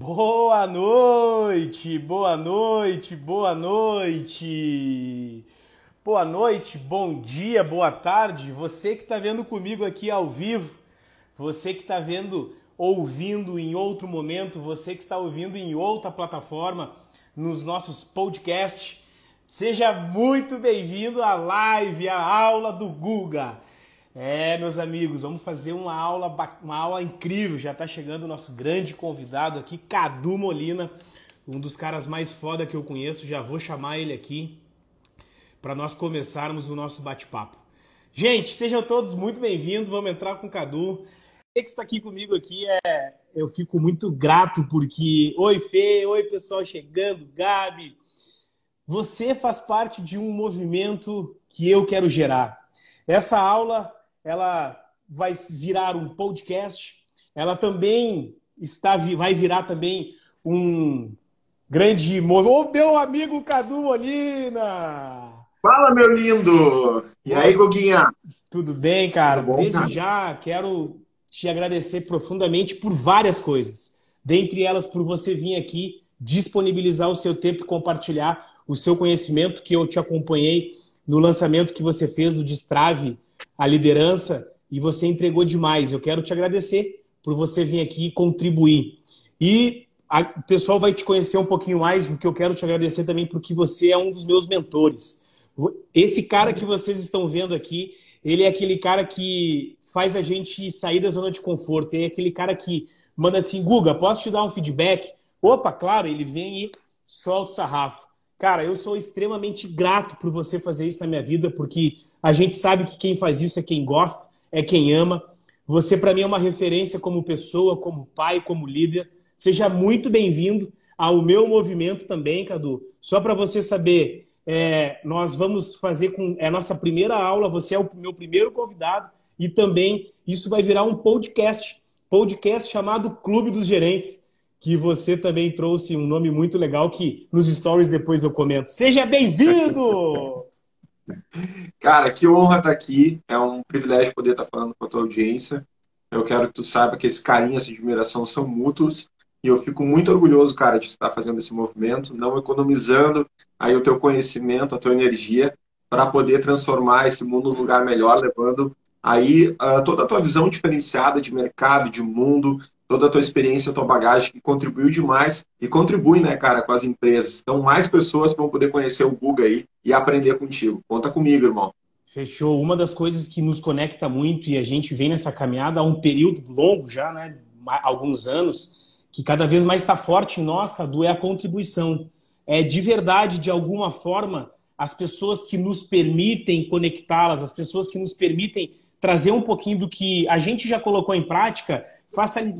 Boa noite, boa noite, boa noite. Boa noite, bom dia, boa tarde. Você que está vendo comigo aqui ao vivo, você que está vendo, ouvindo em outro momento, você que está ouvindo em outra plataforma, nos nossos podcasts, seja muito bem-vindo à live, à aula do Guga. É, meus amigos, vamos fazer uma aula, uma aula incrível. Já está chegando o nosso grande convidado aqui, Cadu Molina, um dos caras mais foda que eu conheço. Já vou chamar ele aqui para nós começarmos o nosso bate-papo. Gente, sejam todos muito bem-vindos. Vamos entrar com o Cadu. Você que está aqui comigo aqui é, eu fico muito grato porque, oi Fê, oi pessoal chegando, Gabi. Você faz parte de um movimento que eu quero gerar. Essa aula ela vai virar um podcast, ela também está vai virar também um grande. Ô, meu amigo Cadu Molina! Fala, meu lindo! E aí, Goguinha? Tudo bem, cara? Tudo bom, Desde cara? já quero te agradecer profundamente por várias coisas. Dentre elas, por você vir aqui disponibilizar o seu tempo e compartilhar o seu conhecimento, que eu te acompanhei no lançamento que você fez do Destrave a liderança e você entregou demais. Eu quero te agradecer por você vir aqui contribuir. E o pessoal vai te conhecer um pouquinho mais, porque eu quero te agradecer também porque você é um dos meus mentores. Esse cara que vocês estão vendo aqui, ele é aquele cara que faz a gente sair da zona de conforto. Ele é aquele cara que manda assim, Guga, posso te dar um feedback? Opa, claro, ele vem e solta o sarrafo. Cara, eu sou extremamente grato por você fazer isso na minha vida, porque a gente sabe que quem faz isso é quem gosta, é quem ama. Você, para mim, é uma referência como pessoa, como pai, como líder. Seja muito bem-vindo ao meu movimento também, Cadu. Só para você saber, é, nós vamos fazer com. É a nossa primeira aula, você é o meu primeiro convidado, e também isso vai virar um podcast. Podcast chamado Clube dos Gerentes, que você também trouxe um nome muito legal que nos stories depois eu comento. Seja bem-vindo! Cara, que honra estar aqui. É um privilégio poder estar falando com a tua audiência. Eu quero que tu saiba que esse carinho, essa admiração são mútuos. E eu fico muito orgulhoso, cara, de estar fazendo esse movimento, não economizando aí o teu conhecimento, a tua energia, para poder transformar esse mundo num lugar melhor, levando aí uh, toda a tua visão diferenciada de mercado, de mundo, toda a tua experiência, a tua bagagem, que contribuiu demais e contribui, né, cara, com as empresas. Então, mais pessoas vão poder conhecer o Guga aí e aprender contigo. Conta comigo, irmão. Fechou. Uma das coisas que nos conecta muito e a gente vem nessa caminhada há um período longo já, né, alguns anos, que cada vez mais está forte em nós, Cadu, é a contribuição. É de verdade, de alguma forma, as pessoas que nos permitem conectá-las, as pessoas que nos permitem trazer um pouquinho do que a gente já colocou em prática,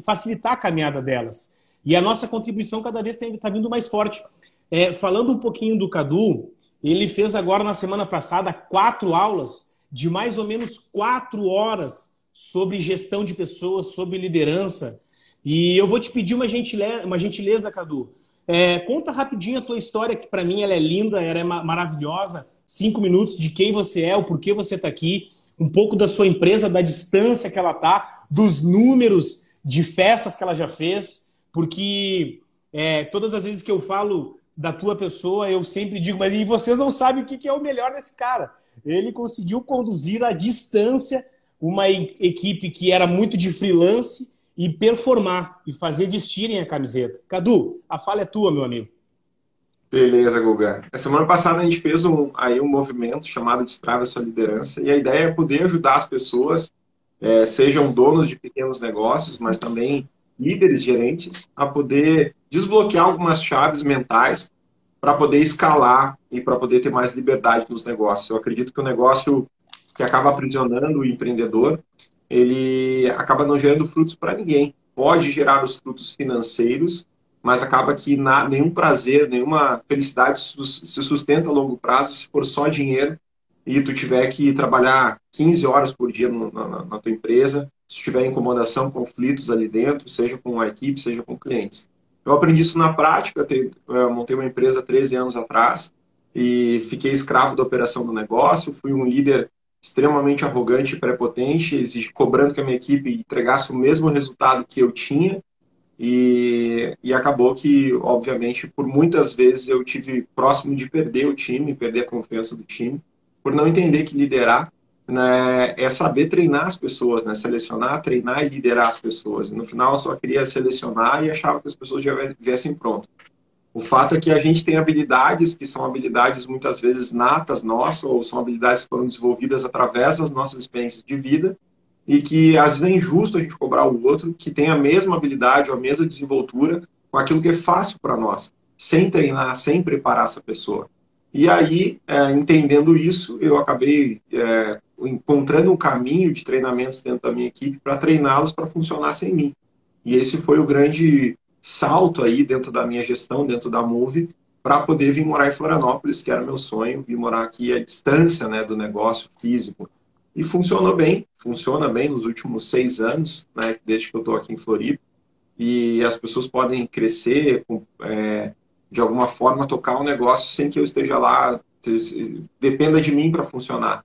facilitar a caminhada delas. E a nossa contribuição cada vez está vindo mais forte. É, falando um pouquinho do Cadu, ele fez agora na semana passada quatro aulas de mais ou menos quatro horas sobre gestão de pessoas, sobre liderança. E eu vou te pedir uma gentileza, uma gentileza Cadu. É, conta rapidinho a tua história, que para mim ela é linda, ela é maravilhosa. Cinco minutos de quem você é, o porquê você está aqui, um pouco da sua empresa, da distância que ela está, dos números de festas que ela já fez, porque é, todas as vezes que eu falo da tua pessoa, eu sempre digo, mas e vocês não sabem o que é o melhor desse cara. Ele conseguiu conduzir à distância uma equipe que era muito de freelance e performar e fazer vestirem a camiseta. Cadu, a fala é tua, meu amigo. Beleza, Guga. A semana passada a gente fez um, aí um movimento chamado Destrava Sua Liderança e a ideia é poder ajudar as pessoas é, sejam donos de pequenos negócios, mas também líderes gerentes, a poder desbloquear algumas chaves mentais para poder escalar e para poder ter mais liberdade nos negócios. Eu acredito que o negócio que acaba aprisionando o empreendedor, ele acaba não gerando frutos para ninguém. Pode gerar os frutos financeiros, mas acaba que na, nenhum prazer, nenhuma felicidade se sustenta a longo prazo se for só dinheiro e tu tiver que trabalhar 15 horas por dia no, na, na, tua empresa, se tiver incomodação, conflitos ali dentro, seja com a equipe, seja com clientes. Eu aprendi isso na prática, eu montei uma empresa 13 anos atrás e fiquei escravo da operação do negócio, fui um líder extremamente arrogante e prepotente, cobrando que a minha equipe entregasse o mesmo resultado que eu tinha, E, e acabou que, obviamente, por muitas vezes eu tive próximo de perder o time, perder a confiança do time, por não entender que liderar né, é saber treinar as pessoas, né? Selecionar, treinar e liderar as pessoas. No final eu só queria selecionar e achava que as pessoas já viessem prontas. O fato é que a gente tem habilidades que são habilidades muitas vezes natas nossas, ou são habilidades que foram desenvolvidas através das nossas experiências de vida, e que às vezes é injusto a gente cobrar o outro que tem a mesma habilidade ou a mesma desenvoltura com aquilo que é fácil para nós, sem treinar, sem preparar essa pessoa. E aí, é, entendendo isso, eu acabei é, encontrando um caminho de treinamentos dentro da minha equipe para treiná-los para funcionar sem mim. E esse foi o grande salto aí dentro da minha gestão, dentro da Move, para poder vir morar em Florianópolis, que era meu sonho, vir morar aqui à distância né, do negócio físico. E funcionou bem, funciona bem nos últimos seis anos, né, desde que eu estou aqui em Floripa. E as pessoas podem crescer, é, de alguma forma, tocar o um negócio sem que eu esteja lá, dependa de mim para funcionar.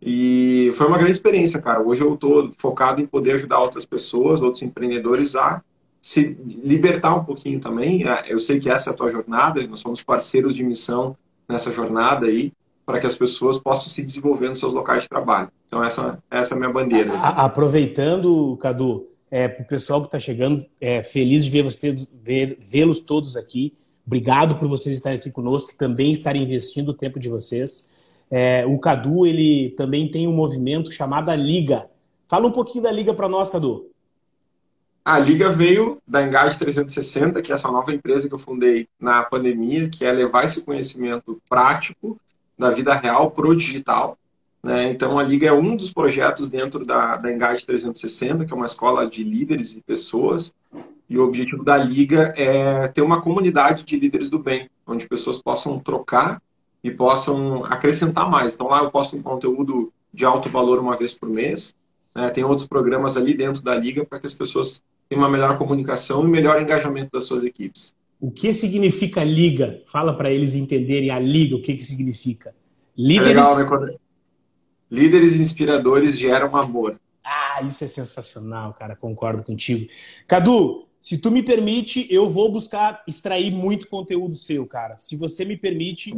E foi uma grande experiência, cara. Hoje eu estou focado em poder ajudar outras pessoas, outros empreendedores a se libertar um pouquinho também. É, eu sei que essa é a tua jornada, nós somos parceiros de missão nessa jornada aí, para que as pessoas possam se desenvolver nos seus locais de trabalho. Então, essa, essa é a minha bandeira. A, aproveitando, Cadu, é, para o pessoal que está chegando, é, feliz de ver vocês, vê-los todos aqui. Obrigado por vocês estarem aqui conosco, também estarem investindo o tempo de vocês. É, o Cadu, ele também tem um movimento chamado Liga. Fala um pouquinho da Liga para nós, Cadu. A Liga veio da Engage 360, que é essa nova empresa que eu fundei na pandemia, que é levar esse conhecimento prático da vida real para o digital. Né? Então, a Liga é um dos projetos dentro da, da Engage 360, que é uma escola de líderes e pessoas. E o objetivo da Liga é ter uma comunidade de líderes do bem, onde pessoas possam trocar e possam acrescentar mais. Então, lá eu posto um conteúdo de alto valor uma vez por mês. Né? Tem outros programas ali dentro da Liga para que as pessoas tem uma melhor comunicação e melhor engajamento das suas equipes. O que significa liga? Fala para eles entenderem a liga, o que, que significa. Líderes... É legal, né? Líderes inspiradores geram amor. Ah, isso é sensacional, cara. Concordo contigo. Cadu, se tu me permite, eu vou buscar extrair muito conteúdo seu, cara. Se você me permite,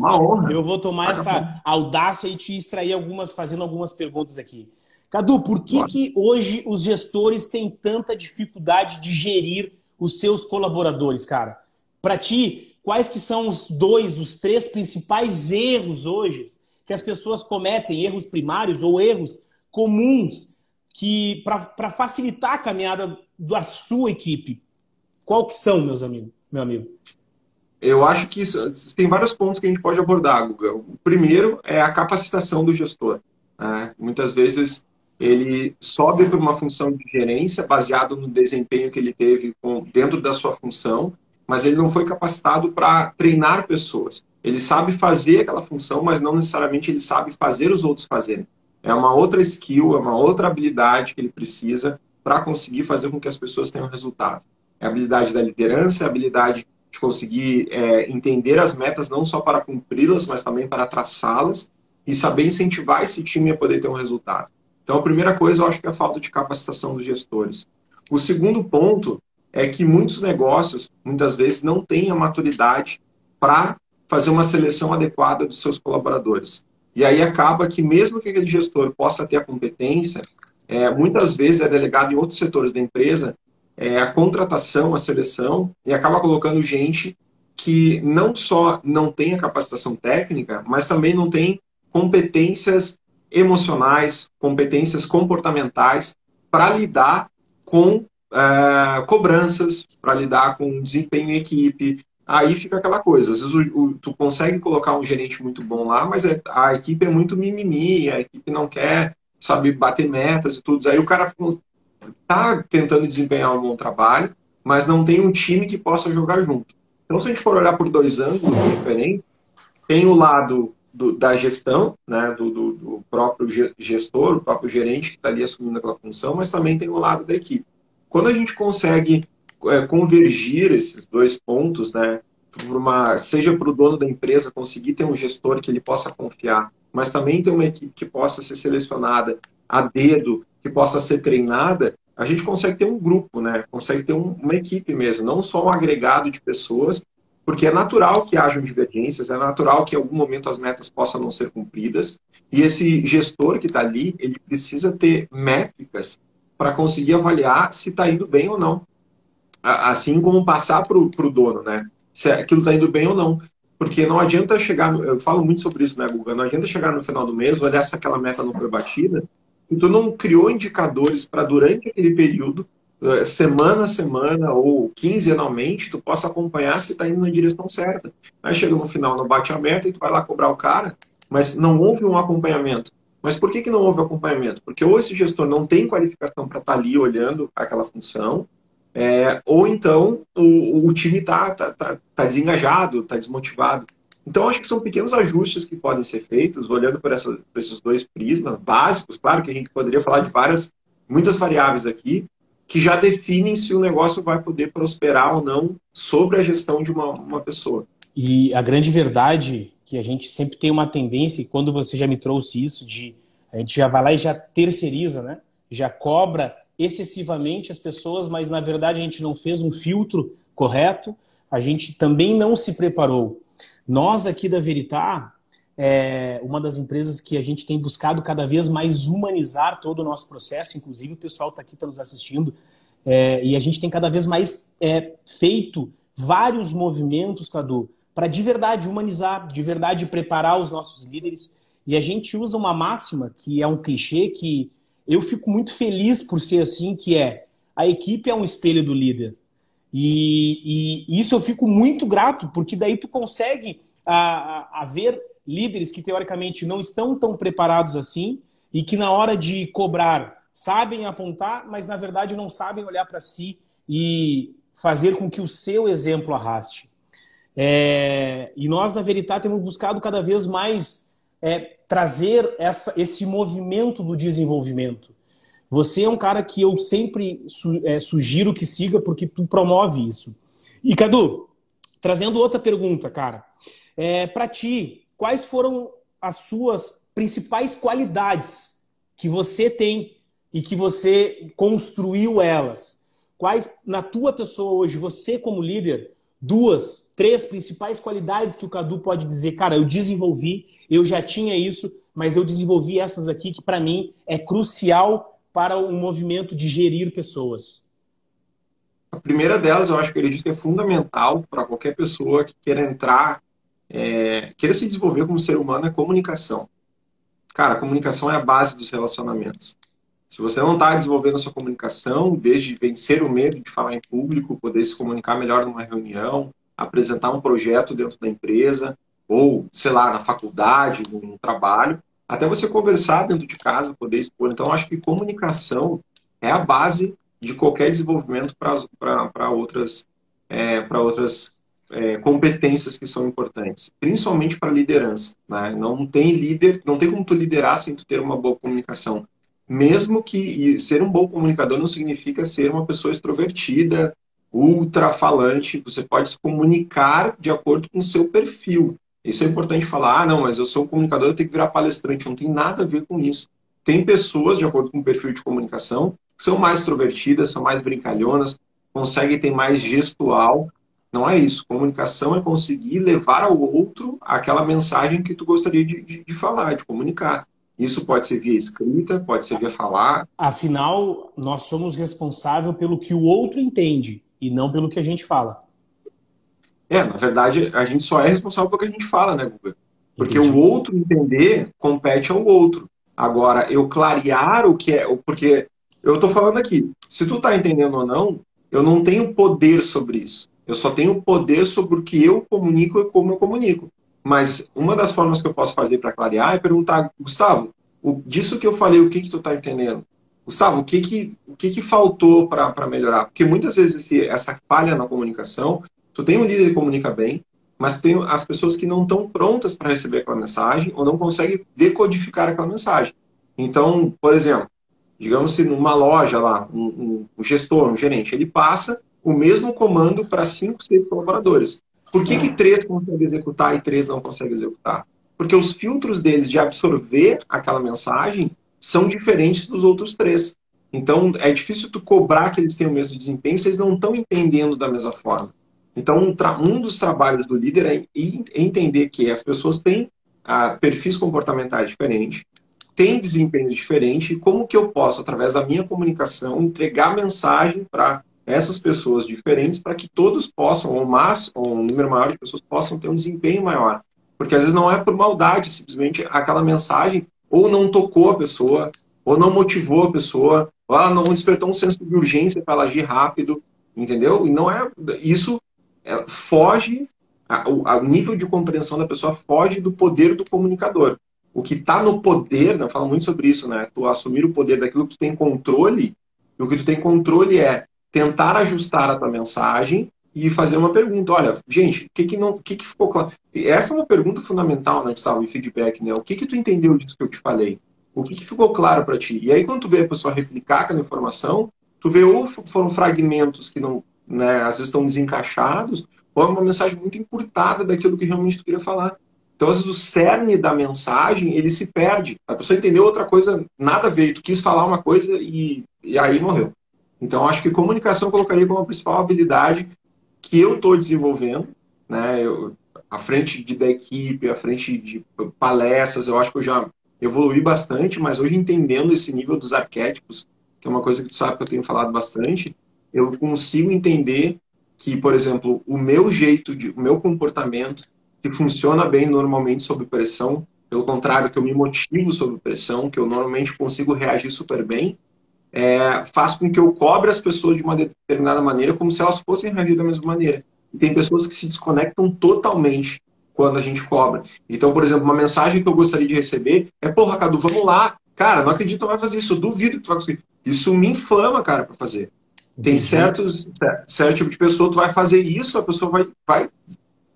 eu vou tomar essa audácia e te extrair algumas, fazendo algumas perguntas aqui. Cadu, por que, que hoje os gestores têm tanta dificuldade de gerir os seus colaboradores, cara? Para ti, quais que são os dois, os três principais erros hoje que as pessoas cometem, erros primários ou erros comuns que para facilitar a caminhada da sua equipe? Qual que são, meus amigos, meu amigo? Eu acho que tem vários pontos que a gente pode abordar, Guga. O primeiro é a capacitação do gestor. Né? Muitas vezes ele sobe para uma função de gerência baseado no desempenho que ele teve dentro da sua função, mas ele não foi capacitado para treinar pessoas. Ele sabe fazer aquela função, mas não necessariamente ele sabe fazer os outros fazerem. É uma outra skill, é uma outra habilidade que ele precisa para conseguir fazer com que as pessoas tenham resultado. É a habilidade da liderança, é a habilidade de conseguir é, entender as metas não só para cumpri-las, mas também para traçá-las e saber incentivar esse time a poder ter um resultado. Então, a primeira coisa, eu acho que é a falta de capacitação dos gestores. O segundo ponto é que muitos negócios, muitas vezes, não têm a maturidade para fazer uma seleção adequada dos seus colaboradores. E aí acaba que, mesmo que aquele gestor possa ter a competência, é, muitas vezes é delegado em outros setores da empresa é, a contratação, a seleção, e acaba colocando gente que não só não tem a capacitação técnica, mas também não tem competências emocionais, competências comportamentais para lidar com uh, cobranças, para lidar com desempenho em equipe. Aí fica aquela coisa, às vezes o, o, tu consegue colocar um gerente muito bom lá, mas é, a equipe é muito mimimi, a equipe não quer, sabe, bater metas e tudo. Aí o cara está tentando desempenhar um bom trabalho, mas não tem um time que possa jogar junto. Então, se a gente for olhar por dois ângulos diferentes, tem o lado do, da gestão, né, do, do, do, próprio gestor, o próprio gerente que está ali assumindo aquela função, mas também tem o lado da equipe. Quando a gente consegue é, convergir esses dois pontos, né, uma, seja para o dono da empresa conseguir ter um gestor que ele possa confiar, mas também ter uma equipe que possa ser selecionada a dedo, que possa ser treinada, a gente consegue ter um grupo, né? Consegue ter um, uma equipe mesmo, não só um agregado de pessoas, porque é natural que hajam divergências, é natural que em algum momento as metas possam não ser cumpridas, e esse gestor que está ali, ele precisa ter métricas para conseguir avaliar se está indo bem ou não. Assim como passar para o dono, né? Se aquilo está indo bem ou não. Porque não adianta chegar, eu falo muito sobre isso, né, Guga? Não adianta chegar no final do mês, olhar se aquela meta não foi batida, tu não criou indicadores para durante aquele período, eh, semana a semana ou quinzenalmente, tu possa acompanhar se está indo na direção certa. Aí chega no final, não bate a meta e tu vai lá cobrar o cara, mas não houve um acompanhamento. Mas por que, que não houve acompanhamento? Porque ou esse gestor não tem qualificação para estar tá ali olhando aquela função, é, ou então o, o time está tá, tá, tá desengajado, está desmotivado. Então, acho que são pequenos ajustes que podem ser feitos, olhando por, essa, por, esses dois prismas básicos. Claro que a gente poderia falar de várias, muitas variáveis aqui, que já definem se o negócio vai poder prosperar ou não sobre a gestão de uma, uma pessoa. E a grande verdade que a gente sempre tem uma tendência, e quando você já me trouxe isso, de a gente já vai lá e já terceiriza, né? Já cobra excessivamente as pessoas, mas na verdade a gente não fez um filtro correto, a gente também não se preparou. Nós aqui da Veritar, é uma das empresas que a gente tem buscado cada vez mais humanizar todo o nosso processo, inclusive o pessoal está aqui está nos assistindo, é, e a gente tem cada vez mais é, feito vários movimentos, Cadu, para de verdade humanizar, de verdade preparar os nossos líderes. E a gente usa uma máxima que é um clichê que eu fico muito feliz por ser assim, que é a equipe é um espelho do líder. E, e isso eu fico muito grato, porque daí tu consegue a, a, a líderes que teoricamente não estão tão preparados assim e que na hora de cobrar sabem apontar, mas na verdade não sabem olhar para si e fazer com que o seu exemplo arraste. É, e nós, na Veritá, temos buscado cada vez mais é, trazer essa, esse movimento do desenvolvimento. Você é um cara que eu sempre su, é, sugiro que siga porque tu promove isso. E Cadu, trazendo outra pergunta, cara, é, para ti, quais foram as suas principais qualidades que você tem e que você construiu elas? Quais na tua pessoa hoje, você como líder, duas, três principais qualidades que o Cadu pode dizer, cara, eu desenvolvi eu já tinha isso, mas eu desenvolvi essas aqui que para mim é crucial para o movimento de gerir pessoas. A primeira delas, eu acho que acredito que é fundamental para qualquer pessoa que queira entrar, é, queira se desenvolver como ser humano, é comunicação. Cara, a comunicação é a base dos relacionamentos. Se você não está desenvolvendo a sua comunicação, desde vencer o medo de falar em público, poder se comunicar melhor numa reunião, apresentar um projeto dentro da empresa, ou, sei lá, na faculdade, no trabalho, até você conversar dentro de casa, poder expor. Então, acho que comunicação é a base de qualquer desenvolvimento para outras, é, para outras é, competências que são importantes, principalmente para liderança. Né? Não tem líder, não tem como tu liderar sem tu ter uma boa comunicação. Mesmo que ser um bom comunicador não significa ser uma pessoa extrovertida, ultra falante. Você pode se comunicar de acordo com o seu perfil. Isso é importante falar, ah, não, mas eu sou comunicador, eu tenho que virar palestrante. Não tem nada a ver com isso. Tem pessoas, de acordo com o perfil de comunicação, que são mais extrovertidas, são mais brincalhonas, conseguem ter mais gestual. Não é isso. Comunicação é conseguir levar ao outro aquela mensagem que tu gostaria de, de, de falar, de comunicar. Isso pode ser via escrita, pode ser via falar. Afinal, nós somos responsáveis pelo que o outro entende e não pelo que a gente fala. É, na verdade, a gente só é responsável pelo que a gente fala, né, Guga? Porque Entendi. o outro entender compete ao outro. Agora, eu clarear o que é. Porque eu estou falando aqui, se tu está entendendo ou não, eu não tenho poder sobre isso. Eu só tenho poder sobre o que eu comunico e como eu comunico. Mas uma das formas que eu posso fazer para clarear é perguntar, Gustavo, o, disso que eu falei, o que, que tu está entendendo? Gustavo, o que, que, o que, que faltou para melhorar? Porque muitas vezes esse, essa falha na comunicação Tu tem um líder que comunica bem, mas tem as pessoas que não estão prontas para receber aquela mensagem ou não conseguem decodificar aquela mensagem. Então, por exemplo, digamos se numa loja lá, um, um, um gestor, um gerente, ele passa o mesmo comando para cinco, seis colaboradores. Por que, que três conseguem executar e três não conseguem executar? Porque os filtros deles de absorver aquela mensagem são diferentes dos outros três. Então, é difícil tu cobrar que eles tenham o mesmo desempenho se eles não estão entendendo da mesma forma. Então, um, um dos trabalhos do líder é entender que as pessoas têm ah, perfis comportamentais diferentes, têm desempenho diferente, e como que eu posso, através da minha comunicação, entregar mensagem para essas pessoas diferentes para que todos possam, ou, mais, ou um número maior de pessoas possam ter um desempenho maior. Porque às vezes não é por maldade, simplesmente aquela mensagem ou não tocou a pessoa, ou não motivou a pessoa, ou ela não despertou um senso de urgência para ela agir rápido, entendeu? E não é isso é, foge o nível de compreensão da pessoa foge do poder do comunicador. O que está no poder, né, eu falo muito sobre isso, né? Tu assumir o poder daquilo que tu tem controle, e o que tu tem controle é tentar ajustar a tua mensagem e fazer uma pergunta. Olha, gente, o que que não, que que ficou claro? Essa é uma pergunta fundamental, né, Gustavo, e feedback, né? O que que tu entendeu disso que eu te falei? O que, que ficou claro para ti? E aí quando tu vê a pessoa replicar aquela informação, tu vê ou foram fragmentos que não, né, às vezes estão desencaixados, ou é uma mensagem muito encurtada daquilo que realmente tu queria falar. Então, às vezes, o cerne da mensagem, ele se perde. A pessoa entendeu outra coisa, nada a ver. Tu quis falar uma coisa e, e aí morreu. Então, acho que comunicação eu colocaria como a principal habilidade que eu estou desenvolvendo, né? Eu, à frente de, da equipe, à frente de palestras, eu acho que eu já evoluí bastante, mas hoje entendendo esse nível dos arquétipos, que é uma coisa que tu sabe que eu tenho falado bastante, eu consigo entender que, por exemplo, o meu jeito de, o meu comportamento que funciona bem normalmente sob pressão, pelo contrário, que eu me motivo sob pressão, que eu normalmente consigo reagir super bem, é, faz com que eu cobre as pessoas de uma determinada maneira, como se elas fossem reagir da mesma maneira. E tem pessoas que se desconectam totalmente quando a gente cobra. Então, por exemplo, uma mensagem que eu gostaria de receber é: porra, Cadu, vamos lá. Cara, não acredito que vai fazer isso, eu duvido que tu vai conseguir. Isso me inflama, cara, para fazer. Tem certos, certo tipo de pessoa, tu vai fazer isso, a pessoa vai, vai,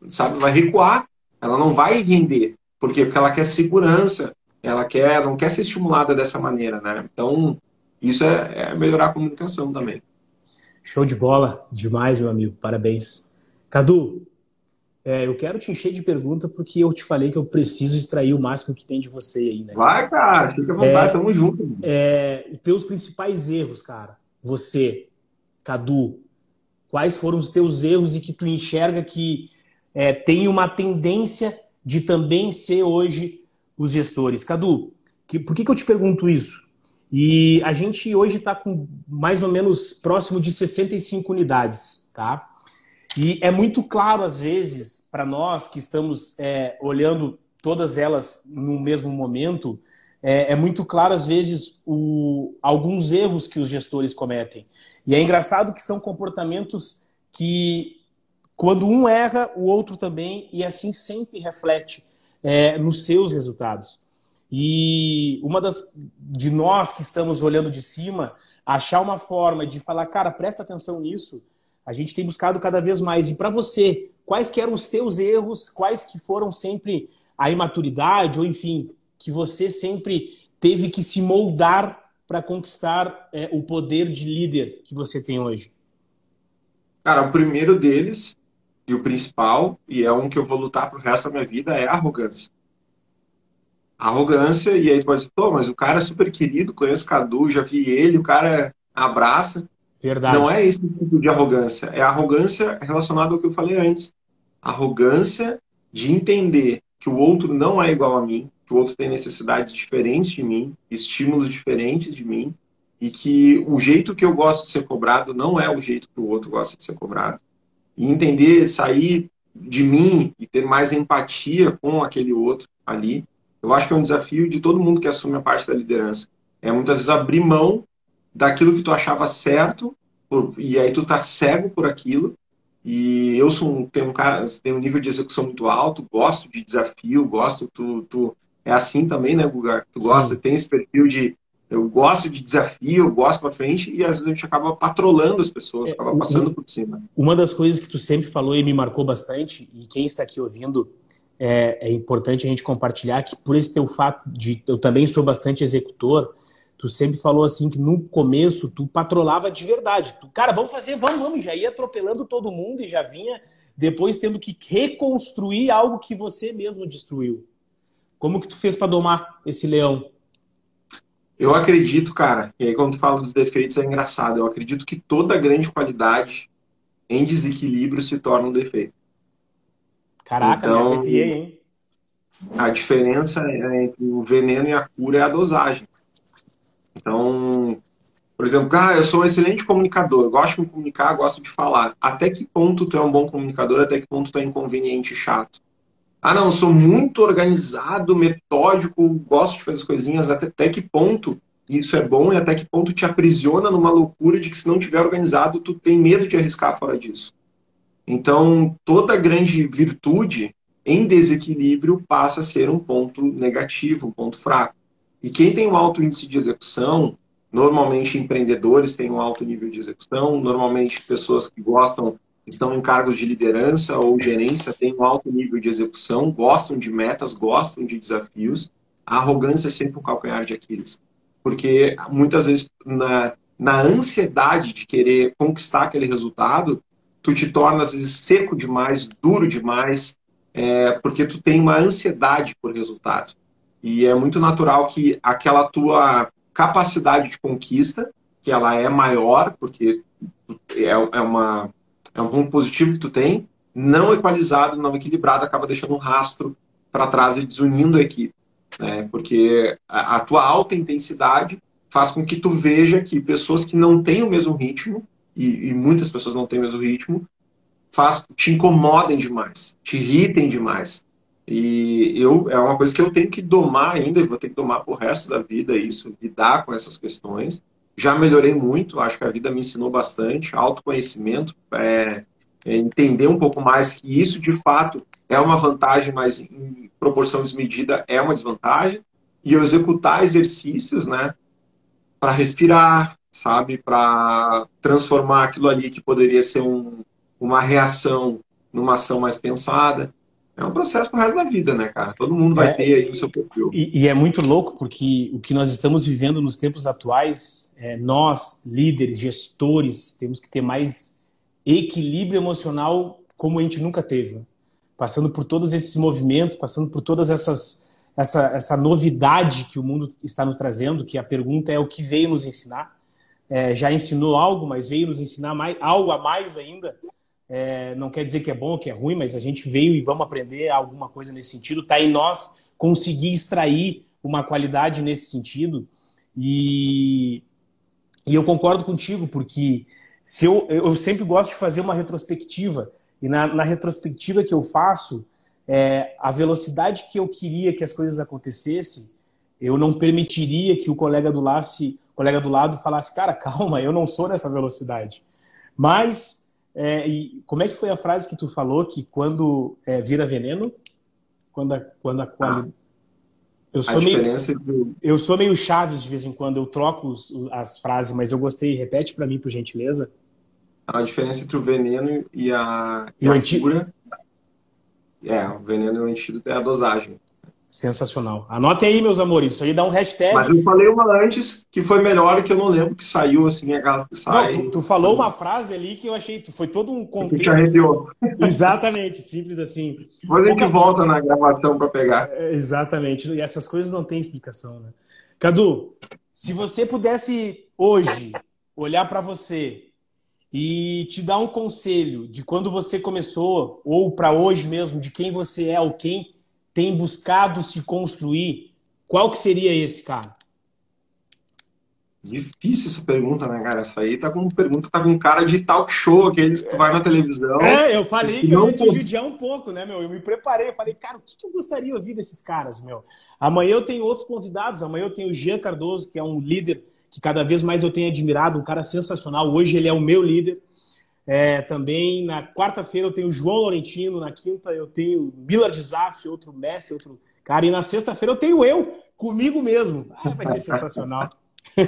sabe, vai recuar. Ela não vai render. Por quê? Porque ela quer segurança, ela quer, não quer ser estimulada dessa maneira, né? Então, isso é, é melhorar a comunicação também. Show de bola, demais, meu amigo. Parabéns. Cadu, é, eu quero te encher de pergunta porque eu te falei que eu preciso extrair o máximo que tem de você aí, né? Vai, cara, fica à vontade, é, tamo junto. É, teus principais erros, cara. Você, Cadu, quais foram os teus erros e que tu enxerga que é, tem uma tendência de também ser hoje os gestores? Cadu, que, por que, que eu te pergunto isso? E a gente hoje está com mais ou menos próximo de 65 unidades, tá? E é muito claro, às vezes, para nós que estamos é, olhando todas elas no mesmo momento, é, é muito claro, às vezes, o, alguns erros que os gestores cometem. E é engraçado que são comportamentos que, quando um erra, o outro também, e assim sempre reflete é, nos seus resultados. E uma das de nós que estamos olhando de cima, achar uma forma de falar, cara, presta atenção nisso. A gente tem buscado cada vez mais. E para você, quais que eram os teus erros? Quais que foram sempre a imaturidade ou enfim, que você sempre teve que se moldar para conquistar é, o poder de líder que você tem hoje? Cara, o primeiro deles e o principal, e é um que eu vou lutar pro resto da minha vida, é a arrogância arrogância, e aí pode dizer, pô, mas o cara é super querido, conheço o Cadu, já vi ele, o cara abraça. Verdade. Não é esse tipo de arrogância. É arrogância relacionada ao que eu falei antes. Arrogância de entender que o outro não é igual a mim, que o outro tem necessidades diferentes de mim, estímulos diferentes de mim, e que o jeito que eu gosto de ser cobrado não é o jeito que o outro gosta de ser cobrado. E entender, sair de mim e ter mais empatia com aquele outro ali, eu acho que é um desafio de todo mundo que assume a parte da liderança. É muitas vezes abrir mão daquilo que tu achava certo, e aí tu tá cego por aquilo. E eu sou um, tenho um cara, tenho um nível de execução muito alto, gosto de desafio, gosto, tu, tu é assim também, né, Guga? Tu gosta, Sim. tem esse perfil de eu gosto de desafio, eu gosto para frente e às vezes a gente acaba patrolando as pessoas, é, acaba passando por cima. Uma das coisas que tu sempre falou e me marcou bastante, e quem está aqui ouvindo é, é, importante a gente compartilhar que por esse teu fato de eu também sou bastante executor, tu sempre falou assim que no começo tu patrolava de verdade. Tu, cara, vamos fazer, vamos, vamos, já ia atropelando todo mundo e já vinha depois tendo que reconstruir algo que você mesmo destruiu. Como que tu fez para domar esse leão? Eu acredito, cara, e aí quando tu fala dos defeitos é engraçado, eu acredito que toda grande qualidade em desequilíbrio se torna um defeito. Caraca, então, me arrepiei, hein? A diferença entre o veneno e a cura é a dosagem. Então, por exemplo, ah, eu sou um excelente comunicador, gosto de me comunicar, gosto de falar. Até que ponto tu é um bom comunicador, até que ponto tu é inconveniente e chato? Ah, não, sou muito organizado, metódico, gosto de fazer as coisinhas, até, até que ponto isso é bom e até que ponto te aprisiona numa loucura de que se não tiver organizado, tu tem medo de arriscar fora disso. Então, toda grande virtude em desequilíbrio passa a ser um ponto negativo, um ponto fraco. E quem tem um alto índice de execução, Normalmente, empreendedores têm um alto nível de execução, normalmente, pessoas que gostam, estão em cargos de liderança ou gerência, têm um alto nível de execução, gostam de metas, gostam de desafios. A arrogância é sempre o calcanhar de Aquiles. Porque muitas vezes, na, na ansiedade de querer conquistar aquele resultado, tu te torna, às vezes, seco demais, duro demais, é, porque tu tem uma ansiedade por resultado. E é muito natural que aquela tua capacidade de conquista, que ela é maior, porque é, é, uma, é um ponto positivo que tu tem, não equalizado, não equilibrado, acaba deixando um rastro para trás e desunindo a equipe. Né? Porque a, a tua alta intensidade faz com que tu veja que pessoas que não têm o mesmo ritmo, e, e muitas pessoas não têm o mesmo ritmo, faz, te incomodem demais, te irritem demais. E eu, é uma coisa que eu tenho que domar ainda, vou ter que domar pro resto da vida isso, lidar com essas questões. Já melhorei muito, acho que a vida me ensinou bastante, autoconhecimento, é, é entender um pouco mais que isso de fato é uma vantagem, mas em proporção desmedida é uma desvantagem. E eu executar exercícios, né, para respirar, sabe, para transformar aquilo ali que poderia ser um, uma reação numa ação mais pensada é um processo pro resto da vida, né, cara? Todo mundo vai é, ter aí o seu perfil. E, e, é muito louco porque o que nós estamos vivendo nos tempos atuais, é, nós, líderes, gestores, temos que ter mais equilíbrio emocional como a gente nunca teve. Né? Passando por todos esses movimentos, passando por todas essas essa, essa novidade que o mundo está nos trazendo, que a pergunta é o que veio nos ensinar. É, já ensinou algo, mas veio nos ensinar mais, algo a mais ainda. É, não quer dizer que é bom ou que é ruim, mas a gente veio e vamos aprender alguma coisa nesse sentido. Está em nós conseguir extrair uma qualidade nesse sentido. E, e eu concordo contigo, porque se eu, eu sempre gosto de fazer uma retrospectiva. E na, na retrospectiva que eu faço, é, a velocidade que eu queria que as coisas acontecessem, eu não permitiria que o colega do, lado, colega do lado falasse, cara, calma, eu não sou nessa velocidade. Mas é, e como é que foi a frase que tu falou que quando é, vira veneno, quando a, quando a quali... ah, eu sou meio do... eu sou meio chaves de vez em quando eu troco os, as frases, mas eu gostei. Repete para mim, por gentileza. A diferença entre o veneno e a, e, e a cura é o veneno e o antídoto é a dosagem. Sensacional. Anotem aí, meus amores. Isso aí dá um hashtag. Mas eu falei uma antes que foi melhor que eu não lembro que saiu assim, aquelas que. Não, tu, tu, falou uma frase ali que eu achei. Foi todo um contexto. Que te arrepiou. Exatamente, simples assim. Depois a gente volta na gravação para pegar. É, exatamente. E essas coisas não têm explicação, né? Cadu, se você pudesse hoje olhar para você e te dar um conselho de quando você começou, ou para hoje mesmo, de quem você é, ou quem tem buscado se construir, qual que seria esse, cara? Difícil essa pergunta, né, cara? Essa aí tá com pergunta, tá com cara de talk show, aqueles que tu vai na televisão. É, eu falei que eu ia te judiar um pouco, né, meu? Eu me preparei, eu falei, cara, o que, que eu gostaria de ouvir desses caras, meu? Amanhã eu tenho outros convidados, amanhã eu tenho o Jean Cardoso, que é um líder que cada vez mais eu tenho admirado, um cara sensacional. Hoje ele é o meu líder. É, também na quarta-feira eu tenho o João Laurentino, na quinta eu tenho Miller Desaf, outro Messi, outro cara, e na sexta-feira eu tenho eu, comigo mesmo. Ah, vai ser sensacional.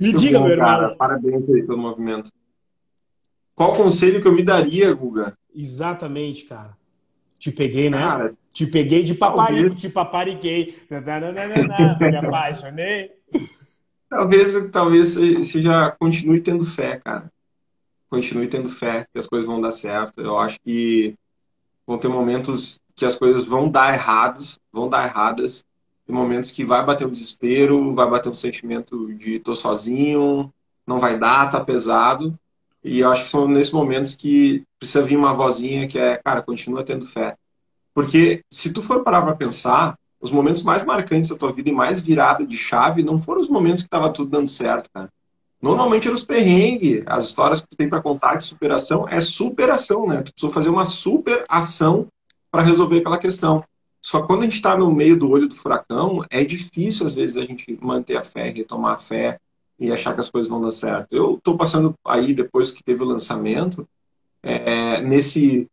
me diga, bom, meu irmão. Cara, parabéns aí pelo movimento. Qual conselho que eu me daria, Guga? Exatamente, cara. Te peguei, né? Cara, te peguei de paparico, te papariguei. me apaixonei. Talvez, talvez você já continue tendo fé, cara continue tendo fé que as coisas vão dar certo. Eu acho que vão ter momentos que as coisas vão dar errados, vão dar erradas. tem momentos que vai bater o desespero, vai bater o sentimento de tô sozinho, não vai dar, tá pesado. E eu acho que são nesses momentos que precisa vir uma vozinha que é, cara, continua tendo fé. Porque se tu for parar para pensar, os momentos mais marcantes da tua vida e mais virada de chave não foram os momentos que estava tudo dando certo, cara. Normalmente eram os perrengues, as histórias que tu tem para contar de superação é superação, né? Tu precisa fazer uma super ação para resolver aquela questão. Só que quando a gente está no meio do olho do furacão, é difícil às vezes a gente manter a fé, retomar a fé e achar que as coisas vão dar certo. Eu estou passando aí depois que teve o lançamento é, nesse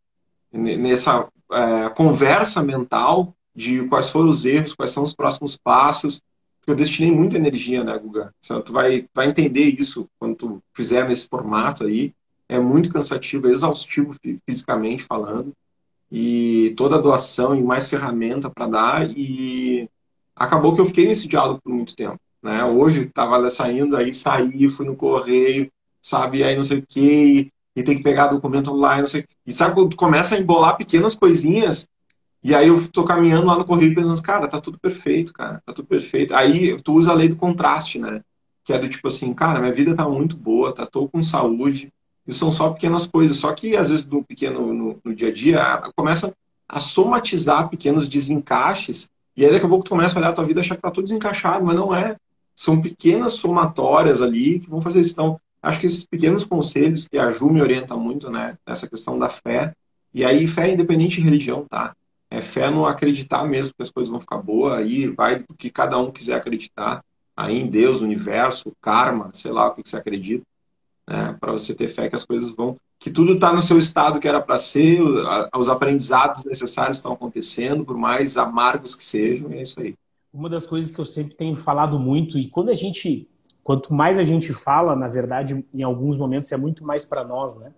nessa é, conversa mental de quais foram os erros, quais são os próximos passos. Eu destinei muita energia, né, Guga? Tu vai, vai entender isso quando tu fizer nesse formato aí. É muito cansativo, é exaustivo fisicamente falando e toda a doação e mais ferramenta para dar e acabou que eu fiquei nesse diálogo por muito tempo, né? Hoje estava saindo aí saí, fui no correio, sabe, aí não sei o que e tem que pegar documento online, não sei. E sabe quando tu começa a embolar pequenas coisinhas e aí eu tô caminhando lá no correio pensando, cara, tá tudo perfeito, cara, tá tudo perfeito. Aí tu usa a lei do contraste, né? Que é do tipo assim, cara, minha vida tá muito boa, tá tô com saúde, e são só pequenas coisas. Só que, às vezes, no pequeno no, no dia a dia, começa a somatizar pequenos desencaixes. E aí, daqui a pouco, tu começa a olhar a tua vida e achar que tá tudo desencaixado, mas não é. São pequenas somatórias ali que vão fazer isso. Então, acho que esses pequenos conselhos que a Ju me orienta muito, né? Nessa questão da fé. E aí, fé independente de religião, tá? É fé no acreditar mesmo que as coisas vão ficar boas. Aí vai do que cada um quiser acreditar. Aí em Deus, universo, karma, sei lá o que você acredita né, para você ter fé que as coisas vão, que tudo está no seu estado que era para ser, os aprendizados necessários estão acontecendo, por mais amargos que sejam, é isso aí. Uma das coisas que eu sempre tenho falado muito, e quando a gente, quanto mais a gente fala, na verdade, em alguns momentos é muito mais para nós, né?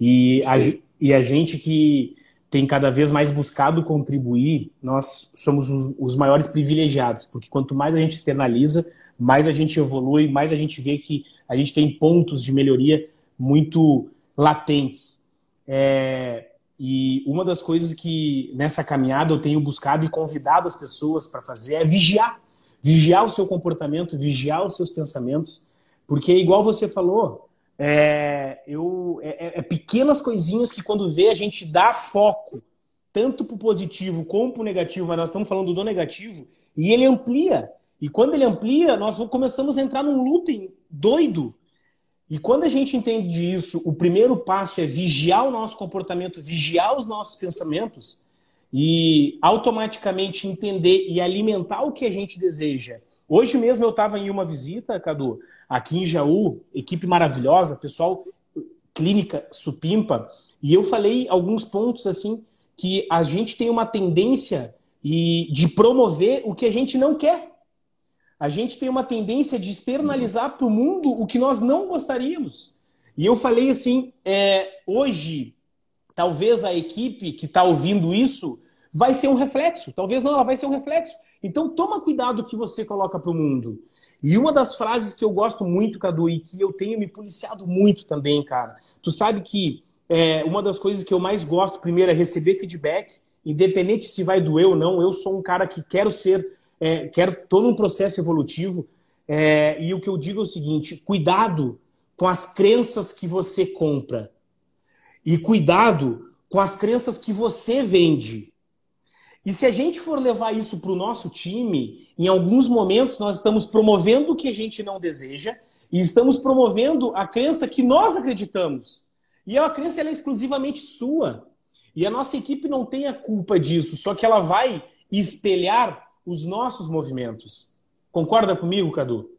E a, e a gente que tem cada vez mais buscado contribuir, nós somos os, os maiores privilegiados, porque quanto mais a gente externaliza, mais a gente evolui, mais a gente vê que a gente tem pontos de melhoria muito latentes. É, e uma das coisas que nessa caminhada eu tenho buscado e convidado as pessoas para fazer é vigiar. Vigiar o seu comportamento, vigiar os seus pensamentos. Porque, igual você falou, é, eu, é, é, é pequenas coisinhas que quando vê a gente dá foco, tanto para o positivo como para o negativo, mas nós estamos falando do negativo, e ele amplia. E quando ele amplia, nós começamos a entrar num looping doido. E quando a gente entende isso, o primeiro passo é vigiar o nosso comportamento, vigiar os nossos pensamentos e automaticamente entender e alimentar o que a gente deseja. Hoje mesmo eu estava em uma visita, Cadu, aqui em Jaú, equipe maravilhosa, pessoal, clínica supimpa, e eu falei alguns pontos assim que a gente tem uma tendência e de promover o que a gente não quer a gente tem uma tendência de externalizar para o mundo o que nós não gostaríamos. E eu falei assim: é, hoje, talvez a equipe que está ouvindo isso vai ser um reflexo. Talvez não, ela vai ser um reflexo. Então, toma cuidado o que você coloca para o mundo. E uma das frases que eu gosto muito, Cadu, e que eu tenho me policiado muito também, cara. Tu sabe que é, uma das coisas que eu mais gosto, primeiro, é receber feedback, independente se vai doer ou não. Eu sou um cara que quero ser é, quero todo um processo evolutivo. É, e o que eu digo é o seguinte: cuidado com as crenças que você compra e cuidado com as crenças que você vende. E se a gente for levar isso para o nosso time, em alguns momentos nós estamos promovendo o que a gente não deseja e estamos promovendo a crença que nós acreditamos. E a crença é exclusivamente sua. E a nossa equipe não tem a culpa disso, só que ela vai espelhar os nossos movimentos. Concorda comigo, Cadu?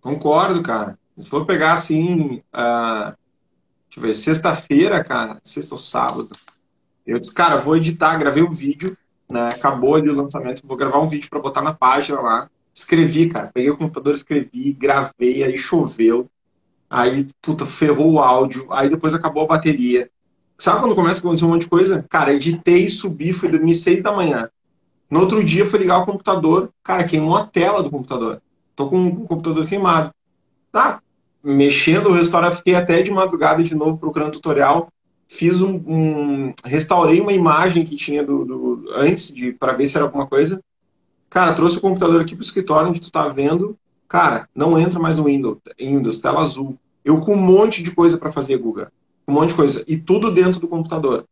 Concordo, cara. Se for pegar assim, uh, deixa eu ver, sexta-feira, cara, sexta ou sábado, eu disse, cara, vou editar, gravei um vídeo, né? Acabou ali o lançamento, vou gravar um vídeo para botar na página lá. Escrevi, cara, peguei o computador, escrevi, gravei, aí choveu. Aí, puta, ferrou o áudio, aí depois acabou a bateria. Sabe quando começa a acontecer um monte de coisa? Cara, editei, subi, fui dormir seis da manhã. No outro dia, fui ligar o computador, cara, queimou a tela do computador. Tô com o computador queimado. Tá, mexendo o restaurante, fiquei até de madrugada de novo procurando tutorial. Fiz um, um restaurei uma imagem que tinha do, do antes de para ver se era alguma coisa. Cara, trouxe o computador aqui pro escritório onde tu tá vendo. Cara, não entra mais no Windows, Windows tela azul. Eu com um monte de coisa para fazer, Guga. Um monte de coisa. E tudo dentro do computador.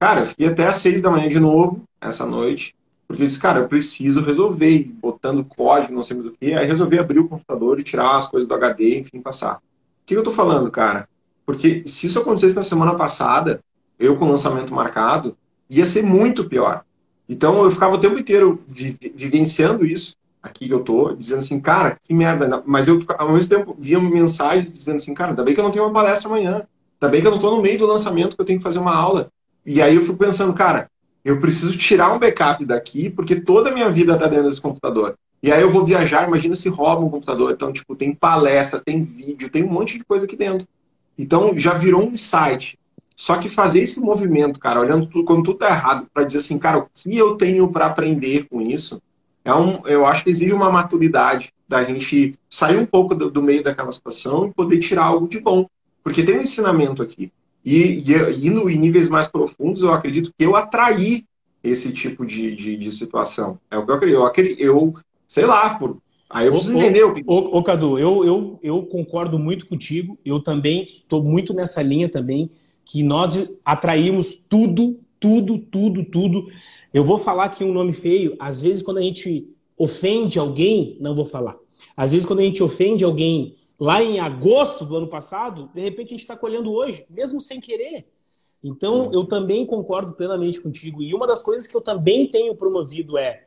Cara, eu fiquei até às seis da manhã de novo, essa noite. Porque eu disse, cara, eu preciso resolver, botando código, não sei mais o que. Aí resolvi abrir o computador e tirar as coisas do HD, enfim, passar. O que eu tô falando, cara? Porque se isso acontecesse na semana passada, eu com o lançamento marcado, ia ser muito pior. Então eu ficava o tempo inteiro vi vivenciando isso, aqui que eu tô, dizendo assim, cara, que merda. Mas eu, ao mesmo tempo, via mensagens dizendo assim, cara, ainda bem que eu não tenho uma palestra amanhã. Ainda bem que eu não tô no meio do lançamento que eu tenho que fazer uma aula. E aí eu fico pensando, cara, eu preciso tirar um backup daqui, porque toda a minha vida está dentro desse computador. E aí eu vou viajar, imagina se rouba um computador. Então, tipo, tem palestra, tem vídeo, tem um monte de coisa aqui dentro. Então, já virou um insight. Só que fazer esse movimento, cara, olhando tudo, quando tudo tá errado, para dizer assim, cara, o que eu tenho para aprender com isso, é um, eu acho que exige uma maturidade da gente sair um pouco do, do meio daquela situação e poder tirar algo de bom. Porque tem um ensinamento aqui. E, e indo em níveis mais profundos, eu acredito que eu atraí esse tipo de, de, de situação. É o que eu acredito. Eu, eu sei lá, por. Aí eu preciso ô, entender o que. Ô, ô, Cadu, eu, eu, eu concordo muito contigo. Eu também estou muito nessa linha também, que nós atraímos tudo, tudo, tudo, tudo. Eu vou falar aqui um nome feio. Às vezes, quando a gente ofende alguém, não vou falar. Às vezes, quando a gente ofende alguém lá em agosto do ano passado, de repente a gente está colhendo hoje, mesmo sem querer. Então, eu também concordo plenamente contigo. E uma das coisas que eu também tenho promovido é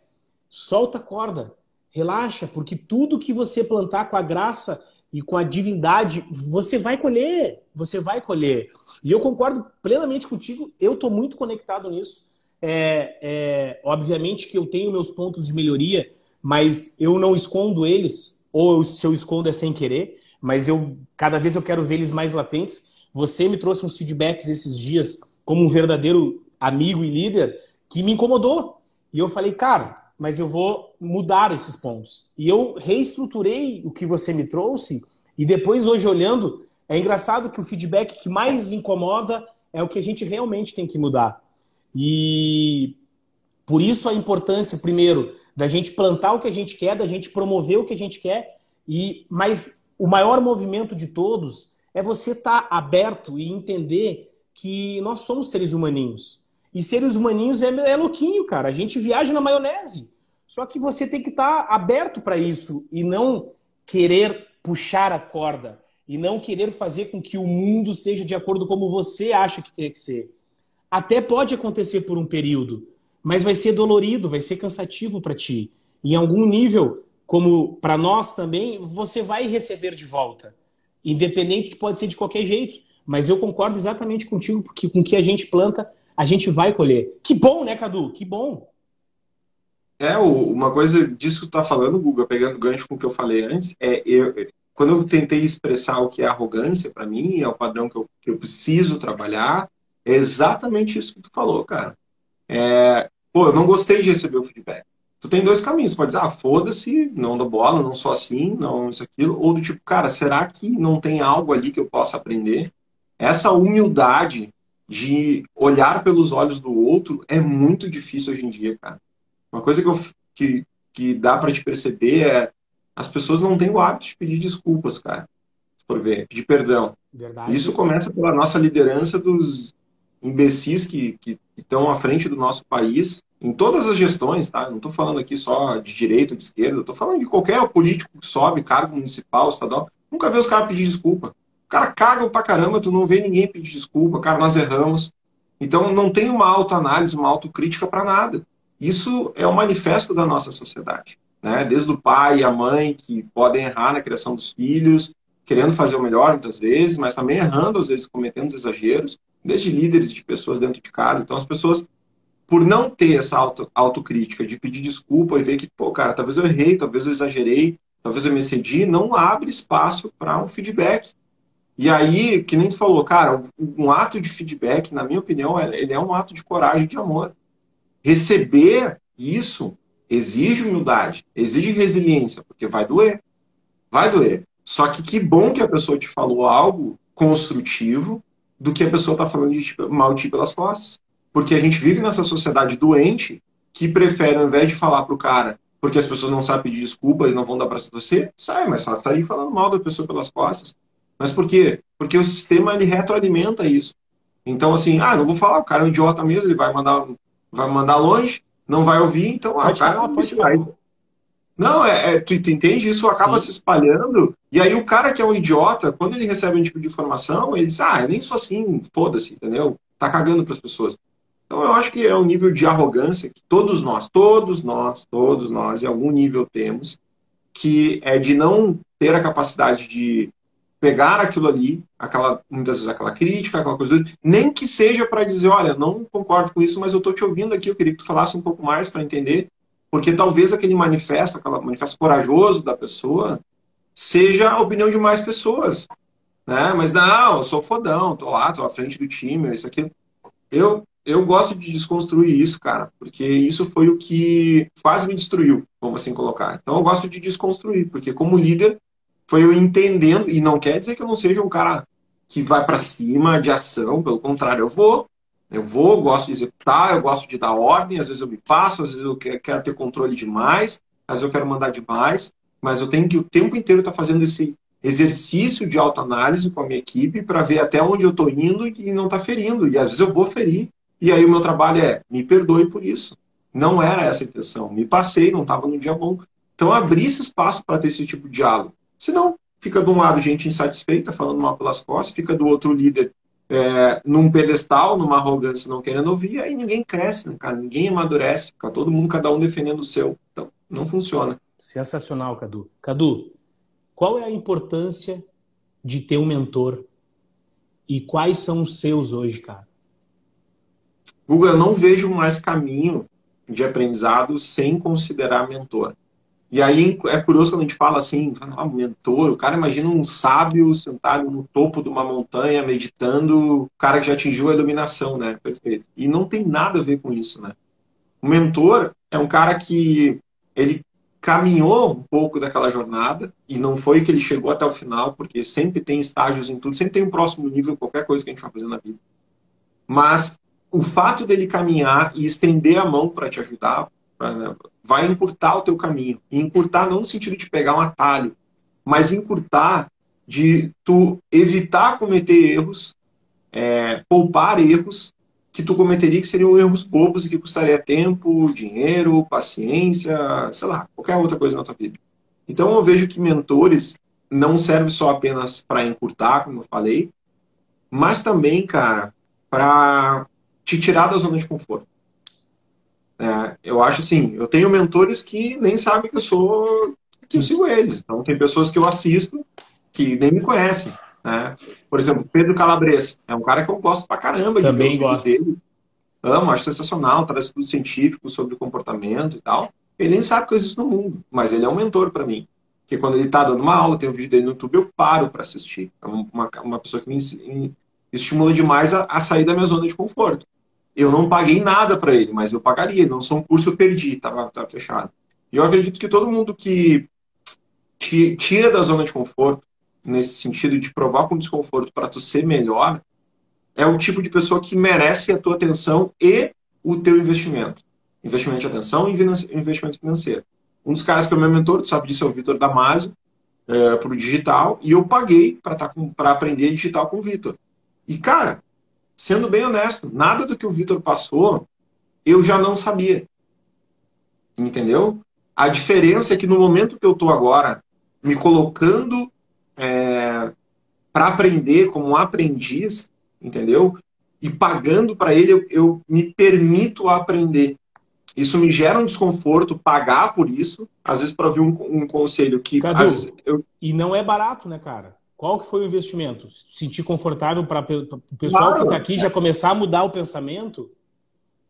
solta a corda, relaxa, porque tudo que você plantar com a graça e com a divindade, você vai colher, você vai colher. E eu concordo plenamente contigo, eu estou muito conectado nisso. É, é, obviamente que eu tenho meus pontos de melhoria, mas eu não escondo eles, ou se eu escondo é sem querer mas eu cada vez eu quero ver eles mais latentes. Você me trouxe uns feedbacks esses dias como um verdadeiro amigo e líder que me incomodou. E eu falei, cara, mas eu vou mudar esses pontos. E eu reestruturei o que você me trouxe e depois hoje olhando, é engraçado que o feedback que mais incomoda é o que a gente realmente tem que mudar. E por isso a importância, primeiro, da gente plantar o que a gente quer, da gente promover o que a gente quer, e mas o maior movimento de todos é você estar tá aberto e entender que nós somos seres humaninhos. E seres humaninhos é, é louquinho, cara. A gente viaja na maionese. Só que você tem que estar tá aberto para isso e não querer puxar a corda e não querer fazer com que o mundo seja de acordo como você acha que tem que ser. Até pode acontecer por um período, mas vai ser dolorido, vai ser cansativo para ti. Em algum nível, como para nós também, você vai receber de volta. Independente, pode ser de qualquer jeito. Mas eu concordo exatamente contigo, porque com o que a gente planta, a gente vai colher. Que bom, né, Cadu? Que bom. É, uma coisa disso que tu tá falando, Guga, pegando gancho com o que eu falei antes, é eu, quando eu tentei expressar o que é arrogância para mim, é o padrão que eu, que eu preciso trabalhar, é exatamente isso que tu falou, cara. É, pô, eu não gostei de receber o feedback tu tem dois caminhos. Pode dizer, ah, foda-se, não dou bola, não sou assim, não isso, aquilo. Ou do tipo, cara, será que não tem algo ali que eu possa aprender? Essa humildade de olhar pelos olhos do outro é muito difícil hoje em dia, cara. Uma coisa que, eu, que, que dá para te perceber é as pessoas não têm o hábito de pedir desculpas, cara. Por ver, pedir perdão. Verdade. Isso começa pela nossa liderança dos imbecis que estão à frente do nosso país, em todas as gestões, tá? não estou falando aqui só de direita, de esquerda, estou falando de qualquer político que sobe, cargo municipal, estadual, nunca vê os caras pedir desculpa. Cara caga pra caramba, tu não vê ninguém pedir desculpa, cara, nós erramos. Então não tem uma autoanálise, uma autocrítica para nada. Isso é o manifesto da nossa sociedade. Né? Desde o pai e a mãe que podem errar na criação dos filhos, querendo fazer o melhor muitas vezes, mas também errando, às vezes cometendo exageros, desde líderes de pessoas dentro de casa. Então as pessoas por não ter essa auto, autocrítica, de pedir desculpa e ver que, pô, cara, talvez eu errei, talvez eu exagerei, talvez eu me excedi, não abre espaço para um feedback. E aí, que nem tu falou, cara, um ato de feedback, na minha opinião, ele é um ato de coragem e de amor. Receber isso exige humildade, exige resiliência, porque vai doer. Vai doer. Só que que bom que a pessoa te falou algo construtivo do que a pessoa está falando de mal de ti pelas costas. Porque a gente vive nessa sociedade doente que prefere, ao invés de falar para o cara, porque as pessoas não sabem pedir desculpa e não vão dar para você, sai, mas sair falando mal da pessoa pelas costas. Mas por quê? Porque o sistema ele retroalimenta isso. Então, assim, ah, não vou falar, o cara é um idiota mesmo, ele vai mandar, vai mandar longe, não vai ouvir, então, ah, o cara falar, pode falar. Não, é, é tu, tu, entende? Isso acaba Sim. se espalhando. E aí o cara que é um idiota, quando ele recebe um tipo de informação, ele diz, ah, eu nem sou assim, foda-se, entendeu? Tá cagando para as pessoas. Então eu acho que é um nível de arrogância que todos nós, todos nós, todos nós, em algum nível temos, que é de não ter a capacidade de pegar aquilo ali, aquela muitas vezes aquela crítica, aquela coisa, nem que seja para dizer, olha, não concordo com isso, mas eu estou te ouvindo aqui, eu queria que tu falasse um pouco mais para entender, porque talvez aquele manifesto, aquele manifesto corajoso da pessoa, seja a opinião de mais pessoas, né? Mas não, eu sou fodão, tô lá, tô à frente do time, isso aqui. Eu eu gosto de desconstruir isso, cara, porque isso foi o que quase me destruiu, vamos assim colocar. Então eu gosto de desconstruir, porque como líder foi eu entendendo, e não quer dizer que eu não seja um cara que vai para cima de ação, pelo contrário, eu vou, eu vou, gosto de executar, eu gosto de dar ordem, às vezes eu me passo, às vezes eu quero ter controle demais, às vezes eu quero mandar demais, mas eu tenho que o tempo inteiro estar tá fazendo esse exercício de autoanálise com a minha equipe para ver até onde eu estou indo e não está ferindo. E às vezes eu vou ferir, e aí o meu trabalho é, me perdoe por isso. Não era essa a intenção. Me passei, não estava no dia bom. Então, abrir esse espaço para ter esse tipo de diálogo. Senão, fica de um lado gente insatisfeita, falando mal pelas costas, fica do outro líder é, num pedestal, numa arrogância, não querendo ouvir, aí ninguém cresce, né, cara? Ninguém amadurece. Fica todo mundo, cada um defendendo o seu. Então, não funciona. Sensacional, Cadu. Cadu, qual é a importância de ter um mentor? E quais são os seus hoje, cara? Google, eu não vejo mais caminho de aprendizado sem considerar mentor. E aí é curioso quando a gente fala assim, ah, mentor, o cara imagina um sábio sentado no topo de uma montanha, meditando, o cara que já atingiu a iluminação, né? Perfeito. E não tem nada a ver com isso, né? O mentor é um cara que ele caminhou um pouco daquela jornada e não foi que ele chegou até o final, porque sempre tem estágios em tudo, sempre tem um próximo nível, qualquer coisa que a gente vai fazer na vida. Mas o fato dele caminhar e estender a mão para te ajudar vai encurtar o teu caminho. E encurtar não no sentido de pegar um atalho, mas encurtar de tu evitar cometer erros, é, poupar erros que tu cometeria que seriam erros bobos e que custaria tempo, dinheiro, paciência, sei lá, qualquer outra coisa na tua vida. Então eu vejo que mentores não servem só apenas para encurtar, como eu falei, mas também, cara, para te tirar da zona de conforto. É, eu acho assim, eu tenho mentores que nem sabem que eu sou, que eu sigo eles. Então tem pessoas que eu assisto que nem me conhecem. Né? Por exemplo, Pedro Calabres é um cara que eu gosto pra caramba de Também ver os vídeos dele. Amo, acho sensacional, traz estudos científicos sobre comportamento e tal. Ele nem sabe que eu existo no mundo, mas ele é um mentor para mim. Porque quando ele está dando uma aula, tem um vídeo dele no YouTube, eu paro para assistir. É uma, uma pessoa que me estimula demais a, a sair da minha zona de conforto. Eu não paguei nada para ele, mas eu pagaria. Não sou um curso, eu perdi, estava fechado. E eu acredito que todo mundo que tira da zona de conforto, nesse sentido de provar com desconforto para tu ser melhor, é o tipo de pessoa que merece a tua atenção e o teu investimento. Investimento de atenção e investimento financeiro. Um dos caras que é meu mentor, tu sabe disso, é o Vitor Damasio, é, para o digital, e eu paguei para tá aprender digital com o Vitor. E, cara, sendo bem honesto, nada do que o Vitor passou eu já não sabia. Entendeu? A diferença é que no momento que eu estou agora me colocando é, para aprender como um aprendiz, entendeu? E pagando para ele, eu, eu, me permito aprender. Isso me gera um desconforto, pagar por isso, às vezes para ouvir um, um, conselho que. Cadu, eu... E não é barato, né, cara? Qual que foi o investimento? Se sentir confortável para o pessoal claro. que está aqui já começar a mudar o pensamento?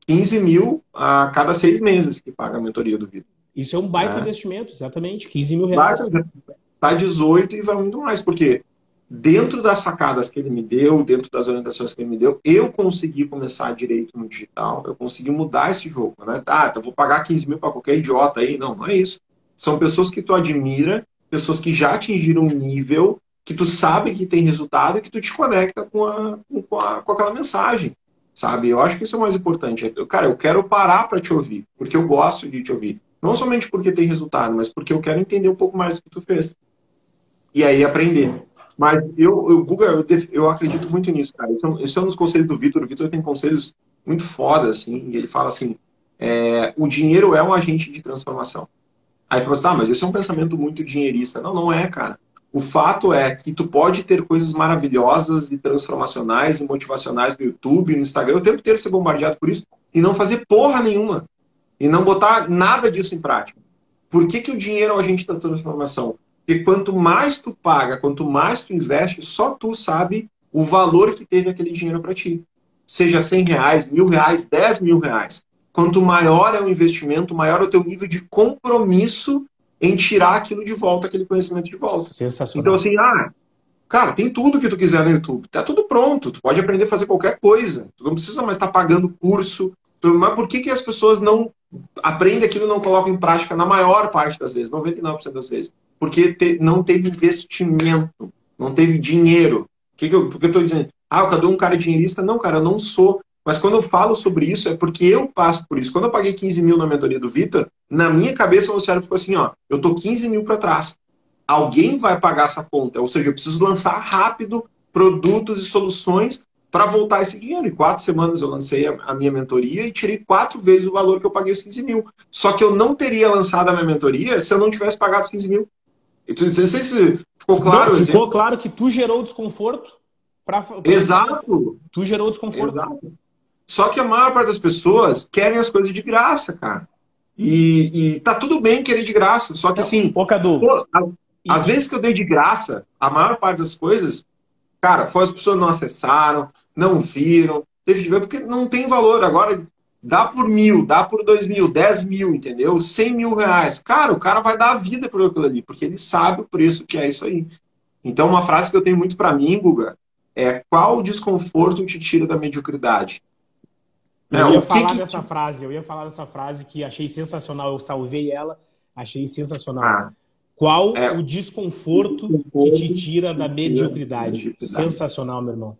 15 mil a cada seis meses que paga a mentoria do Vitor. Isso é um baita é. investimento, exatamente. 15 mil reais. Está 18 e vai muito mais, porque dentro das sacadas que ele me deu, dentro das orientações que ele me deu, eu consegui começar direito no digital, eu consegui mudar esse jogo. Né? Ah, então vou pagar 15 mil para qualquer idiota aí. Não, não é isso. São pessoas que tu admira, pessoas que já atingiram um nível que tu sabe que tem resultado e que tu te conecta com, a, com, a, com aquela mensagem, sabe? Eu acho que isso é o mais importante. Eu, cara, eu quero parar para te ouvir, porque eu gosto de te ouvir. Não somente porque tem resultado, mas porque eu quero entender um pouco mais do que tu fez. E aí aprender. Mas eu, eu eu, eu acredito muito nisso, cara. Então, esse é um dos conselhos do Vitor. O Vitor tem conselhos muito foda, assim, e ele fala assim, é, o dinheiro é um agente de transformação. Aí você fala, ah, mas esse é um pensamento muito dinheirista. Não, não é, cara. O fato é que tu pode ter coisas maravilhosas e transformacionais e motivacionais no YouTube, no Instagram, o tempo inteiro ser bombardeado por isso e não fazer porra nenhuma. E não botar nada disso em prática. Por que, que o dinheiro é o agente da transformação? Porque quanto mais tu paga, quanto mais tu investe, só tu sabe o valor que teve aquele dinheiro para ti. Seja 100 reais, mil reais, 10 mil reais. Quanto maior é o investimento, maior é o teu nível de compromisso em tirar aquilo de volta, aquele conhecimento de volta. Sensacional. Então, assim, ah, cara, tem tudo que tu quiser no YouTube. Tá tudo pronto. Tu pode aprender a fazer qualquer coisa. Tu não precisa mais estar tá pagando curso. Mas por que, que as pessoas não aprendem aquilo e não colocam em prática na maior parte das vezes, 99% das vezes? Porque te, não teve investimento, não teve dinheiro. Que que eu, porque eu estou dizendo, ah, o Cadu é um cara dinheirista. Não, cara, eu não sou. Mas quando eu falo sobre isso, é porque eu passo por isso. Quando eu paguei 15 mil na mentoria do Vitor, na minha cabeça o cérebro ficou assim, ó, eu tô 15 mil para trás. Alguém vai pagar essa conta. Ou seja, eu preciso lançar rápido produtos e soluções para voltar esse dinheiro. Em quatro semanas eu lancei a, minha mentoria e tirei quatro vezes o valor que eu paguei os 15 mil. Só que eu não teria lançado a minha mentoria se eu não tivesse pagado os 15 mil. E tu, não sei se ficou claro. Não, ficou claro que tu gerou desconforto. Pra, pra Exato. Tu gerou desconforto. Exato. Só que a maior parte das pessoas querem as coisas de graça, cara. E, e tá tudo bem querer de graça. Só que assim. Ô, Cadu. Pô, às vezes que eu dei de graça, a maior parte das coisas, cara, foi as pessoas não acessaram, não viram, teve de ver, porque não tem valor. Agora, dá por mil, dá por dois mil, dez mil, entendeu? Cem mil reais. Cara, o cara vai dar a vida por aquilo ali, porque ele sabe o preço que é isso aí. Então, uma frase que eu tenho muito para mim, Guga, é qual desconforto te tira da mediocridade? Eu ia falar que... dessa frase, eu ia falar dessa frase que achei sensacional, eu salvei ela, achei sensacional. Ah, Qual é, o desconforto que te tira da mediocridade? Sensacional, meu irmão.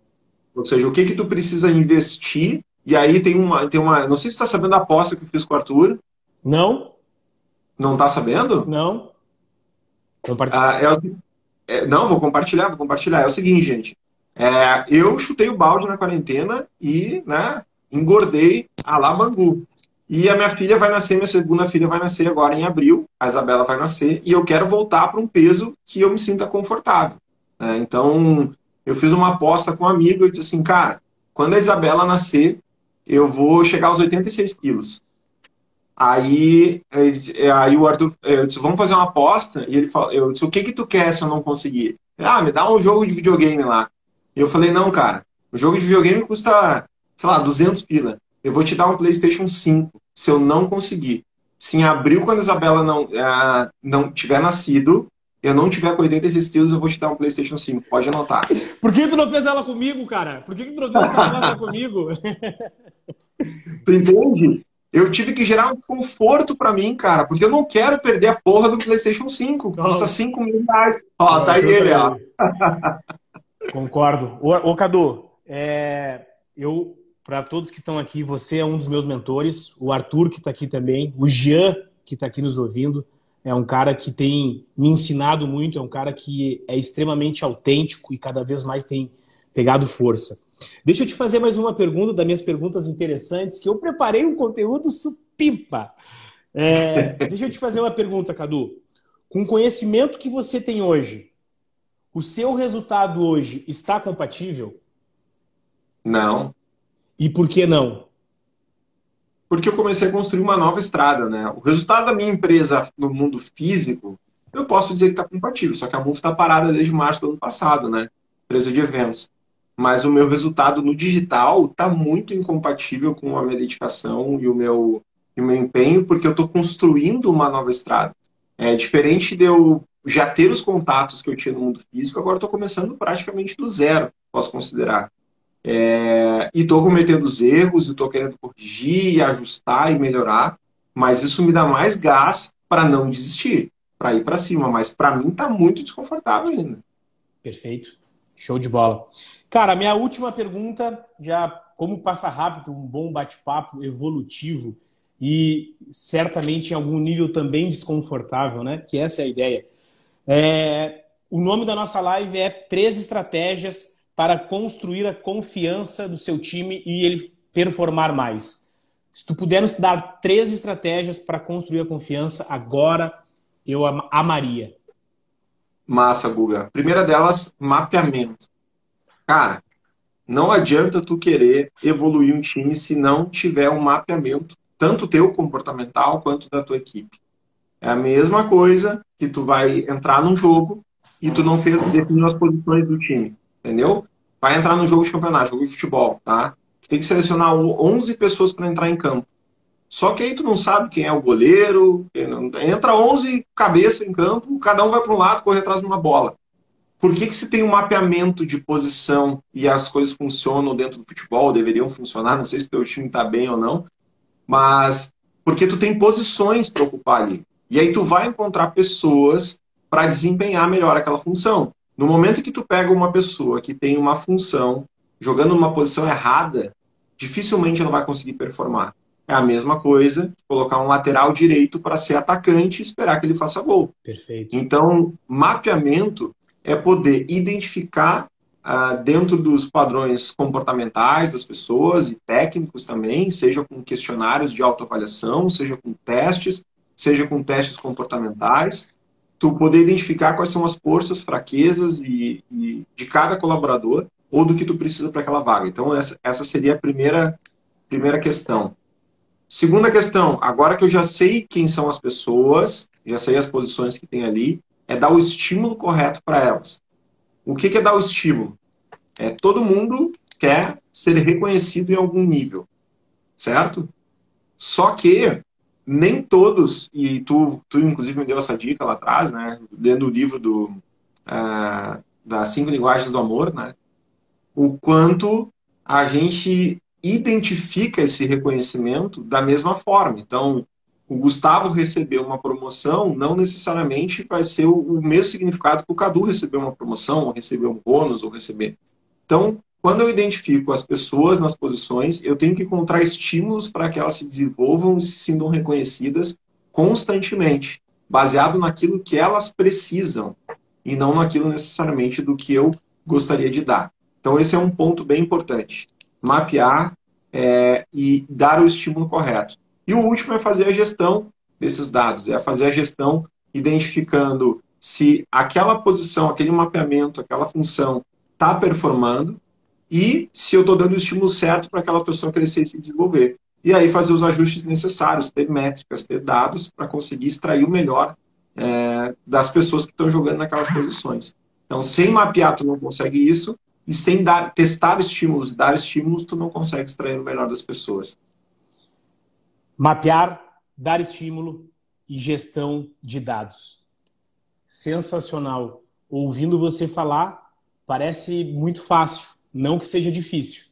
Ou seja, o que que tu precisa investir? E aí tem uma, tem uma, não sei se você está sabendo da aposta que eu fiz com o Arthur. Não. Não está sabendo? Não. Ah, é, é, não, vou compartilhar, vou compartilhar. É o seguinte, gente. É, eu chutei o balde na quarentena e, né, engordei a lá. E a minha filha vai nascer, minha segunda filha vai nascer agora em abril, a Isabela vai nascer, e eu quero voltar para um peso que eu me sinta confortável. Né? Então, eu fiz uma aposta com um amigo e disse assim, cara, quando a Isabela nascer, eu vou chegar aos 86 quilos. Aí, aí o Arthur, eu disse, vamos fazer uma aposta, e ele falou, eu disse, o que que tu quer se eu não conseguir? Ah, me dá um jogo de videogame lá. E eu falei, não, cara, o jogo de videogame custa sei lá, 200 pila. Eu vou te dar um PlayStation 5 se eu não conseguir. Se em abril, quando a Isabela não, uh, não tiver nascido, eu não tiver com 86 quilos, eu vou te dar um PlayStation 5. Pode anotar. Por que tu não fez ela comigo, cara? Por que, que tu não fez essa comigo? tu entende? Eu tive que gerar um conforto para mim, cara, porque eu não quero perder a porra do PlayStation 5. Custa 5 mil reais. Ó, tá aí ele, ó. Concordo. Ô, ô Cadu, é, eu para todos que estão aqui, você é um dos meus mentores, o Arthur, que está aqui também, o Jean, que está aqui nos ouvindo, é um cara que tem me ensinado muito, é um cara que é extremamente autêntico e cada vez mais tem pegado força. Deixa eu te fazer mais uma pergunta, das minhas perguntas interessantes, que eu preparei um conteúdo supimpa. É, deixa eu te fazer uma pergunta, Cadu. Com o conhecimento que você tem hoje, o seu resultado hoje está compatível? Não. E por que não? Porque eu comecei a construir uma nova estrada, né? O resultado da minha empresa no mundo físico, eu posso dizer que está compatível, só que a MUF está parada desde março do ano passado, né? Empresa de eventos. Mas o meu resultado no digital está muito incompatível com a minha dedicação e o meu, e o meu empenho, porque eu estou construindo uma nova estrada. É diferente de eu já ter os contatos que eu tinha no mundo físico, agora estou começando praticamente do zero, posso considerar. É, e estou cometendo os erros, estou querendo corrigir, ajustar e melhorar, mas isso me dá mais gás para não desistir, para ir para cima. Mas para mim está muito desconfortável ainda. Perfeito. Show de bola. Cara, minha última pergunta, já como passa rápido, um bom bate-papo evolutivo, e certamente em algum nível também desconfortável, né? Que essa é a ideia. É, o nome da nossa live é Três Estratégias para construir a confiança do seu time e ele performar mais. Se tu puder nos dar três estratégias para construir a confiança, agora eu amaria. Massa, Guga. Primeira delas, mapeamento. Cara, não adianta tu querer evoluir um time se não tiver um mapeamento, tanto teu comportamental quanto da tua equipe. É a mesma coisa que tu vai entrar num jogo e tu não fez definiu as posições do time, entendeu? Vai entrar no jogo de campeonato, jogo de futebol, tá? Tu tem que selecionar 11 pessoas para entrar em campo. Só que aí tu não sabe quem é o goleiro, entra 11 cabeças em campo, cada um vai para um lado, corre atrás de uma bola. Por que, que se tem um mapeamento de posição e as coisas funcionam dentro do futebol, deveriam funcionar, não sei se teu time está bem ou não, mas porque tu tem posições para ocupar ali. E aí tu vai encontrar pessoas para desempenhar melhor aquela função. No momento que tu pega uma pessoa que tem uma função jogando numa posição errada, dificilmente ela vai conseguir performar. É a mesma coisa colocar um lateral direito para ser atacante e esperar que ele faça gol. Perfeito. Então, mapeamento é poder identificar ah, dentro dos padrões comportamentais das pessoas e técnicos também, seja com questionários de autoavaliação, seja com testes, seja com testes comportamentais, tu poder identificar quais são as forças, fraquezas e, e de cada colaborador ou do que tu precisa para aquela vaga. Então essa, essa seria a primeira primeira questão. Segunda questão, agora que eu já sei quem são as pessoas, já sei as posições que tem ali, é dar o estímulo correto para elas. O que, que é dar o estímulo? É todo mundo quer ser reconhecido em algum nível, certo? Só que nem todos, e tu, tu inclusive me deu essa dica lá atrás, né, lendo o livro do, uh, das cinco linguagens do amor, né, o quanto a gente identifica esse reconhecimento da mesma forma. Então, o Gustavo receber uma promoção não necessariamente vai ser o, mesmo significado que o Cadu receber uma promoção, ou receber um bônus, ou receber. Então, quando eu identifico as pessoas nas posições, eu tenho que encontrar estímulos para que elas se desenvolvam e se sintam reconhecidas constantemente, baseado naquilo que elas precisam e não naquilo necessariamente do que eu gostaria de dar. Então, esse é um ponto bem importante. Mapear é, e dar o estímulo correto. E o último é fazer a gestão desses dados, é fazer a gestão identificando se aquela posição, aquele mapeamento, aquela função está performando e se eu estou dando o estímulo certo para aquela pessoa crescer e se desenvolver. E aí fazer os ajustes necessários, ter métricas, ter dados para conseguir extrair o melhor é, das pessoas que estão jogando naquelas posições. Então, sem mapear, tu não consegue isso, e sem dar, testar estímulos, dar estímulos, tu não consegue extrair o melhor das pessoas. Mapear, dar estímulo e gestão de dados. Sensacional. Ouvindo você falar, parece muito fácil não que seja difícil,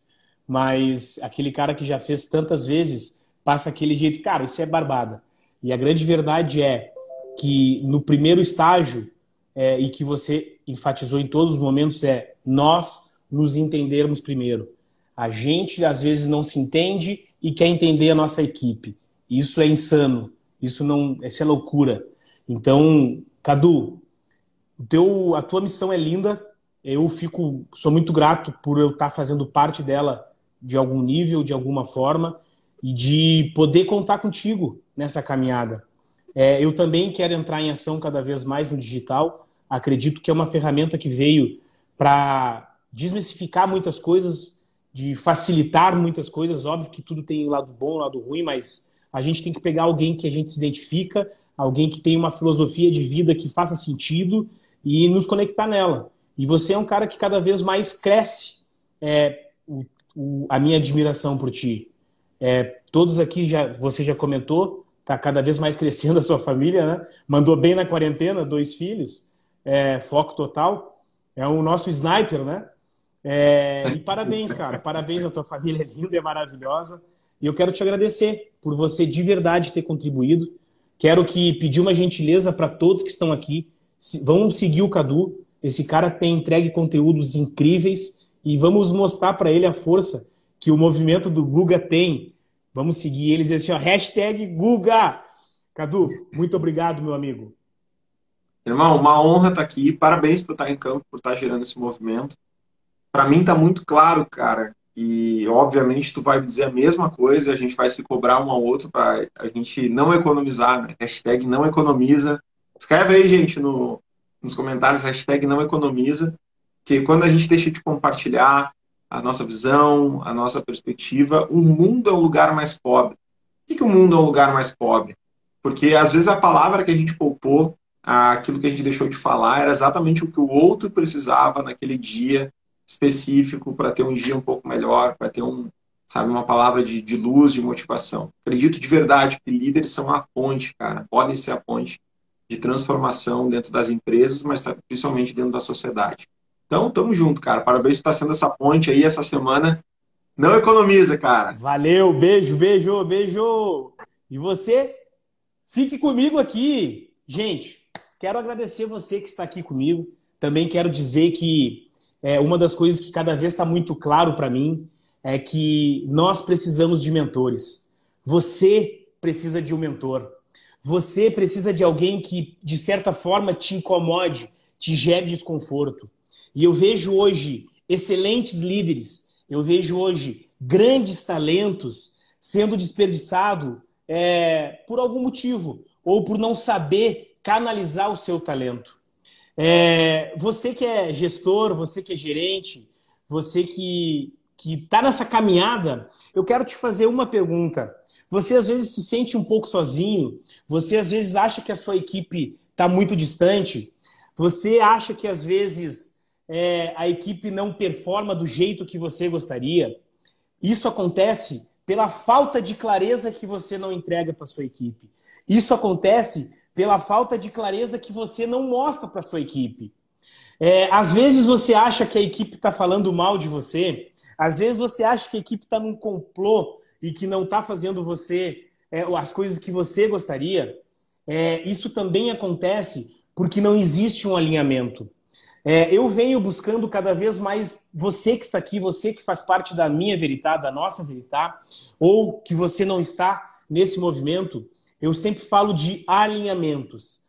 mas aquele cara que já fez tantas vezes passa aquele jeito, cara, isso é barbada. E a grande verdade é que no primeiro estágio, é, e que você enfatizou em todos os momentos, é nós nos entendermos primeiro. A gente às vezes não se entende e quer entender a nossa equipe. Isso é insano. Isso não, isso é loucura. Então, Cadu, teu, a tua missão é linda eu fico, sou muito grato por eu estar fazendo parte dela de algum nível, de alguma forma, e de poder contar contigo nessa caminhada. É, eu também quero entrar em ação cada vez mais no digital. Acredito que é uma ferramenta que veio para desmistificar muitas coisas, de facilitar muitas coisas. Óbvio que tudo tem lado bom, lado ruim, mas a gente tem que pegar alguém que a gente se identifica, alguém que tem uma filosofia de vida que faça sentido e nos conectar nela. E você é um cara que cada vez mais cresce é, o, o, a minha admiração por ti. É, todos aqui, já, você já comentou, está cada vez mais crescendo a sua família, né? Mandou bem na quarentena, dois filhos, é, foco total. É o nosso sniper, né? É, e parabéns, cara. Parabéns à tua família, é linda e maravilhosa. E eu quero te agradecer por você de verdade ter contribuído. Quero que pedir uma gentileza para todos que estão aqui. Vão seguir o Cadu, esse cara tem entregue conteúdos incríveis e vamos mostrar para ele a força que o movimento do Guga tem Vamos seguir eles assim, ó, hashtag Guga. Cadu, muito obrigado, meu amigo. Irmão, uma honra estar aqui. Parabéns por estar em campo, por estar gerando esse movimento. Para mim está muito claro, cara. E obviamente tu vai dizer a mesma coisa, a gente vai se cobrar um ao outro para a gente não economizar, né? Hashtag não economiza. Escreve aí, gente, no, nos comentários, hashtag não economiza, que quando a gente deixa de compartilhar a nossa visão, a nossa perspectiva, o mundo é um lugar mais pobre. Por que, o mundo é um lugar mais pobre? Porque às vezes a palavra que a gente poupou, aquilo que a gente deixou de falar, era exatamente o que o outro precisava naquele dia específico para ter um dia um pouco melhor, para ter um, sabe, uma palavra de, de luz, de motivação. Acredito de verdade que líderes são a ponte, cara, podem ser a ponte de transformação dentro das empresas, mas principalmente dentro da sociedade. Então, tamo junto, cara. Parabéns por estar sendo essa ponte aí essa semana. Não economiza, cara. Valeu, beijo, beijo, beijo. E você Fique comigo aqui. Gente, quero agradecer você que está aqui comigo. Também quero dizer que é, uma das coisas que cada vez está muito claro para mim é que nós precisamos de mentores. Você precisa de um mentor. Você precisa de alguém que, de certa forma, te incomode, te gere desconforto. E eu vejo hoje excelentes líderes, eu vejo hoje grandes talentos sendo desperdiçados é, por algum motivo, ou por não saber canalizar o seu talento. É, você que é gestor, você que é gerente, você que está nessa caminhada, eu quero te fazer uma pergunta. Você às vezes se sente um pouco sozinho, você às vezes acha que a sua equipe está muito distante, você acha que às vezes é, a equipe não performa do jeito que você gostaria. Isso acontece pela falta de clareza que você não entrega para sua equipe. Isso acontece pela falta de clareza que você não mostra para sua equipe. É, às vezes você acha que a equipe está falando mal de você, às vezes você acha que a equipe está num complô e que não está fazendo você é, as coisas que você gostaria. É, isso também acontece porque não existe um alinhamento. É, eu venho buscando cada vez mais você que está aqui, você que faz parte da minha Veritá, da nossa Veritá, ou que você não está nesse movimento, eu sempre falo de alinhamentos.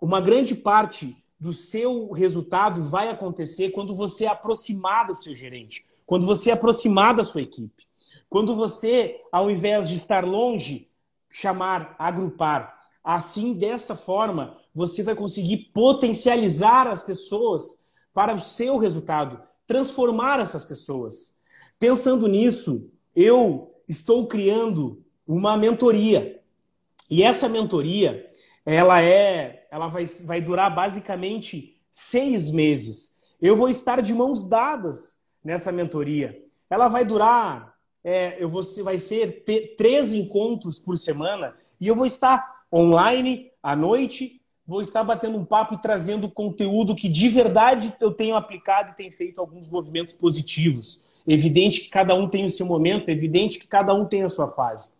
Uma grande parte do seu resultado vai acontecer quando você é aproximar do seu gerente, quando você é aproximar da sua equipe. Quando você, ao invés de estar longe, chamar, agrupar. Assim, dessa forma, você vai conseguir potencializar as pessoas para o seu resultado, transformar essas pessoas. Pensando nisso, eu estou criando uma mentoria. E essa mentoria, ela é, ela vai, vai durar basicamente seis meses. Eu vou estar de mãos dadas nessa mentoria. Ela vai durar, é, eu vou, vai ser três encontros por semana e eu vou estar online à noite vou estar batendo um papo e trazendo conteúdo que de verdade eu tenho aplicado e tenho feito alguns movimentos positivos. Evidente que cada um tem o seu momento, evidente que cada um tem a sua fase.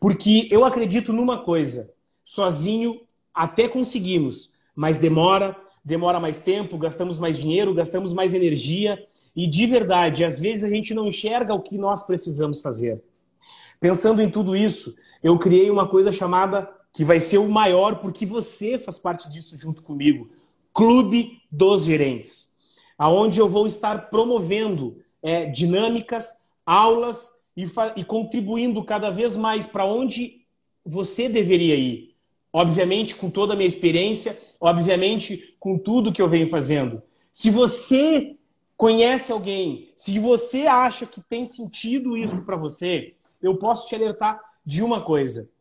Porque eu acredito numa coisa: sozinho até conseguimos, mas demora, demora mais tempo, gastamos mais dinheiro, gastamos mais energia e de verdade, às vezes a gente não enxerga o que nós precisamos fazer. Pensando em tudo isso, eu criei uma coisa chamada que vai ser o maior porque você faz parte disso junto comigo. Clube dos Gerentes, aonde eu vou estar promovendo é, dinâmicas, aulas e, e contribuindo cada vez mais para onde você deveria ir. Obviamente, com toda a minha experiência, obviamente, com tudo que eu venho fazendo. Se você conhece alguém, se você acha que tem sentido isso para você, eu posso te alertar de uma coisa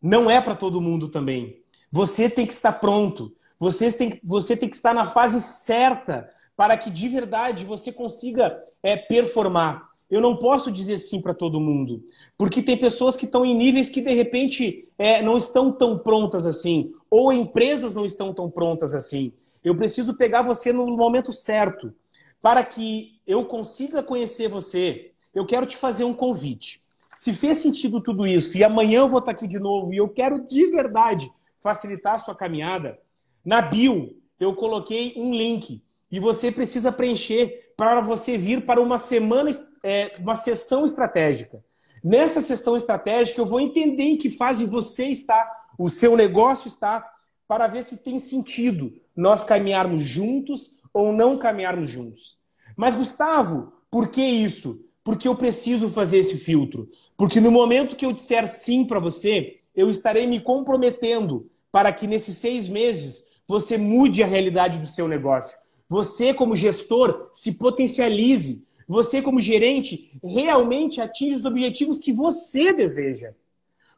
não é para todo mundo também. Você tem que estar pronto. Você tem, você tem que estar na fase certa para que de verdade você consiga é, performar. Eu não posso dizer sim para todo mundo, porque tem pessoas que estão em níveis que de repente é, não estão tão prontas assim, ou empresas não estão tão prontas assim. Eu preciso pegar você no momento certo. Para que eu consiga conhecer você, eu quero te fazer um convite. Se fez sentido tudo isso e amanhã eu vou estar aqui de novo e eu quero de verdade facilitar a sua caminhada, na bio eu coloquei um link e você precisa preencher para você vir para uma semana, é, uma sessão estratégica. Nessa sessão estratégica, eu vou entender em que fase você está, o seu negócio está, para ver se tem sentido nós caminharmos juntos ou não caminharmos juntos. Mas, Gustavo, por que isso? Porque eu preciso fazer esse filtro. Porque no momento que eu disser sim para você, eu estarei me comprometendo para que nesses seis meses você mude a realidade do seu negócio. Você, como gestor, se potencialize. Você, como gerente, realmente atinge os objetivos que você deseja.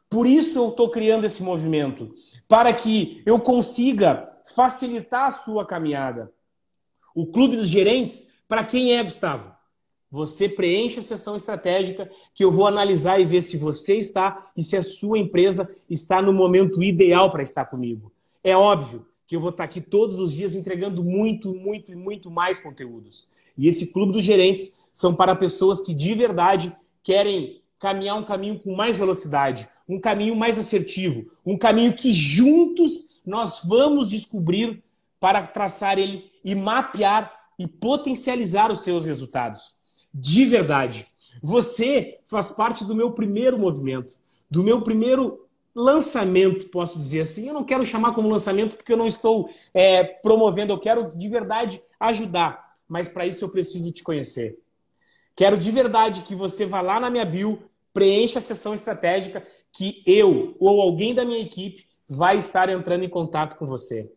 Por isso eu estou criando esse movimento, para que eu consiga facilitar a sua caminhada. O Clube dos Gerentes, para quem é, Gustavo? Você preenche a sessão estratégica que eu vou analisar e ver se você está e se a sua empresa está no momento ideal para estar comigo. É óbvio que eu vou estar aqui todos os dias entregando muito, muito e muito mais conteúdos. E esse clube dos gerentes são para pessoas que de verdade querem caminhar um caminho com mais velocidade, um caminho mais assertivo, um caminho que juntos nós vamos descobrir para traçar ele e mapear e potencializar os seus resultados. De verdade. Você faz parte do meu primeiro movimento, do meu primeiro lançamento, posso dizer assim. Eu não quero chamar como lançamento porque eu não estou é, promovendo, eu quero de verdade ajudar, mas para isso eu preciso te conhecer. Quero de verdade que você vá lá na minha bio, preencha a sessão estratégica, que eu ou alguém da minha equipe vai estar entrando em contato com você.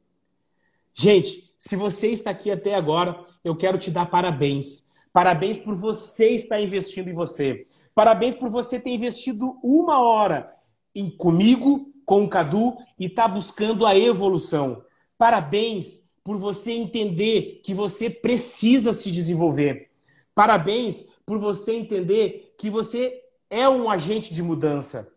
Gente, se você está aqui até agora, eu quero te dar parabéns. Parabéns por você estar investindo em você. Parabéns por você ter investido uma hora em comigo, com o Cadu e está buscando a evolução. Parabéns por você entender que você precisa se desenvolver. Parabéns por você entender que você é um agente de mudança.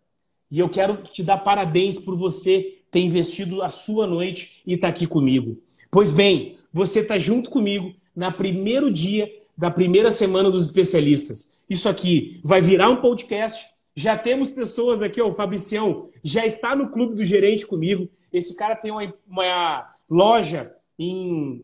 E eu quero te dar parabéns por você ter investido a sua noite e estar tá aqui comigo. Pois bem, você está junto comigo na primeiro dia da primeira semana dos especialistas. Isso aqui vai virar um podcast já temos pessoas aqui, ó, o Fabricião já está no clube do gerente comigo. Esse cara tem uma, uma loja em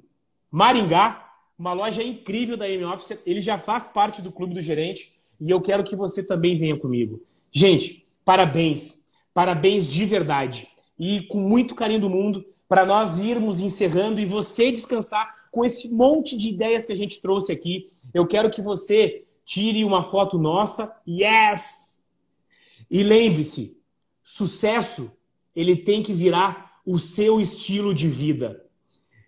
Maringá, uma loja incrível da M-Office. Ele já faz parte do clube do gerente e eu quero que você também venha comigo. Gente, parabéns. Parabéns de verdade. E com muito carinho do mundo, para nós irmos encerrando e você descansar com esse monte de ideias que a gente trouxe aqui. Eu quero que você tire uma foto nossa. Yes! E lembre-se, sucesso ele tem que virar o seu estilo de vida.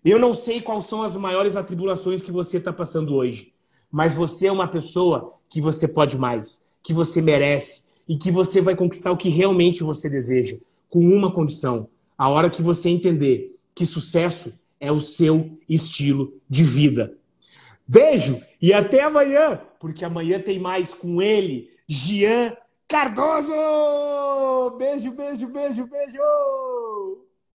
Eu não sei quais são as maiores atribulações que você está passando hoje, mas você é uma pessoa que você pode mais, que você merece e que você vai conquistar o que realmente você deseja, com uma condição: a hora que você entender que sucesso é o seu estilo de vida. Beijo e até amanhã, porque amanhã tem mais com ele, Gian Cardoso! Beijo, beijo, beijo, beijo!